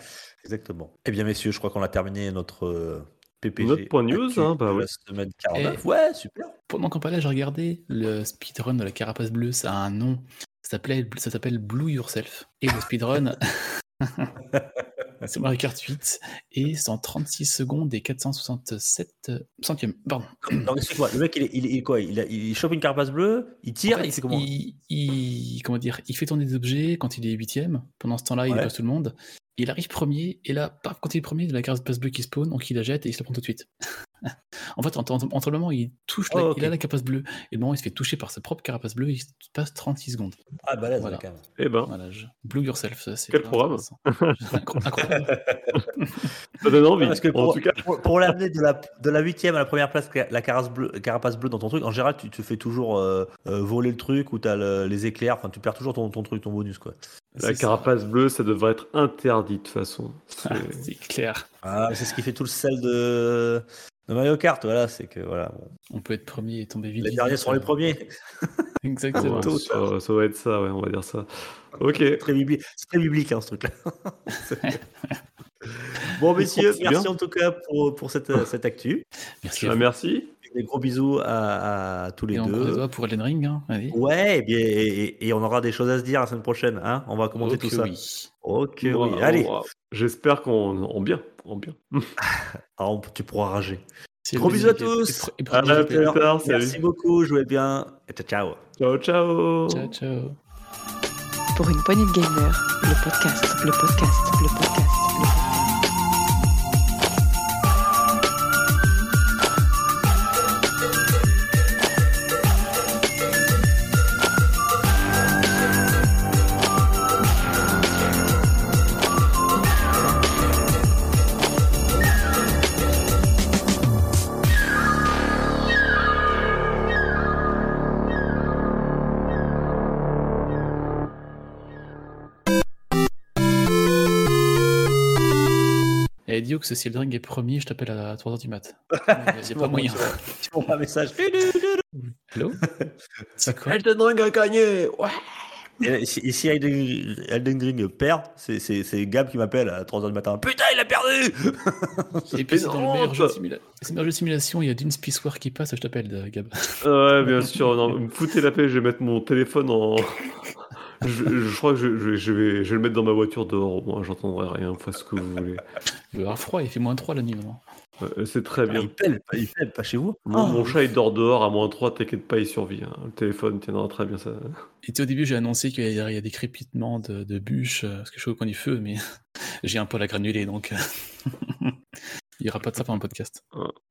Exactement. Eh bien, messieurs, je crois qu'on a terminé notre PPG. Notre point news, hein, bah la semaine 49. Et- Ouais, super. Pendant qu'on parlait, j'ai regardé le speedrun de la carapace bleue, ça a un nom. Ça s'appelle Blue Yourself. Et le speedrun, c'est Mario Kart 8. Et c'est en 36 secondes et 467 centièmes. Pardon. Non, excuse-moi, le mec, il, est- il, est- il est quoi? Il, a- il chope une carapace bleue, il tire, En fait, il fait comment? il, il- comment dire, il fait tourner des objets quand il est huitième. Pendant ce temps-là, il Ouais. dépasse tout le monde. Il arrive premier, et là, paf, quand il est premier, il y a la carapace bleue qui spawn, donc il la jette et il se la prend tout de suite. en fait, entre, entre- entre le moment où il touche, la- Oh, il a la carapace bleue, et le moment où il se fait toucher par sa propre carapace bleue, il se passe 36 secondes. Ah, balèze, Voilà. quand même. Eh ben, Voilà, je... Blue Yourself, ça c'est. Quel programme Incroyable. ça donne envie. Parce que en pour, tout cas, pour, pour l'amener de la, de la 8 à la première place, la carapace bleue, carapace bleue dans ton truc, en général, tu te fais toujours euh, euh, voler le truc ou tu as les éclairs, enfin, tu perds toujours ton, ton truc, ton bonus, quoi. La ça. carapace bleue, ça devrait être interdit de toute façon. C'est- Ah, C'est clair. Ah, c'est ce qui fait tout le sel de, de Mario Kart, voilà, c'est que, voilà. bon. On peut être premier et tomber vite. Les derniers sont les premiers. Exactement. Ouais, ça, ça va être ça, ouais, on va dire ça. Ok. Très bibli- C'est très biblique, hein, ce truc-là. bon, messieurs, bien. merci en tout cas pour, pour cette, cette actu. Merci. Ah, vous. merci. Des gros bisous à, à tous les Et on deux. doigts pour Elden Ring. Hein. Allez. Ouais, et, bien, et, et on aura des choses à se dire la semaine prochaine. Hein on va commenter tout ça. oui. Ok, Bon, oui. on- Allez, on- J'espère qu'on en bien. En bien. Ah, on- tu pourras rager. C'est Gros bisous à tous. À la plus tard, Merci salut. beaucoup, jouez bien. Et ciao, ciao. Ciao, ciao. Ciao, ciao. Pour une poignée de gamers, le podcast, le podcast, le podcast, le podcast. Que si Elden Ring est premier, je t'appelle à 3h du mat. Il n'y a pas moyen. Tu m'envoies un message. Hello C'est quoi Elden Ring a gagné. Ouais. Et si, et si Elden, Elden Ring perd, c'est- c'est c'est Gab qui m'appelle à 3h du matin. Putain, il a perdu Et puis c'est dans le meilleur jeu de, simula- jeu de simulation, il y a d'une Spaceware qui passe, je t'appelle, Gab. Ouais, bien sûr. Non, me foutez la paix, je vais mettre mon téléphone en. Je, je crois que je, vais, je vais le mettre dans ma voiture dehors, au moins j'entendrai rien, faites ce que vous voulez. Il va avoir froid, il fait moins 3 la nuit maintenant. Euh, C'est très Ah, bien. Il pèle, il pèle, pas chez vous Mon, Oh. mon chat il dort dehors à moins 3, t'inquiète pas, il survit. hein. Le téléphone tiendra très bien ça. Et au début, j'ai annoncé qu'il y, a il y a des crépitements de, de bûches, euh, parce que je suis au coin du feu, mais j'ai un peu la granulée, donc euh, il n'y aura pas de ça pendant le podcast.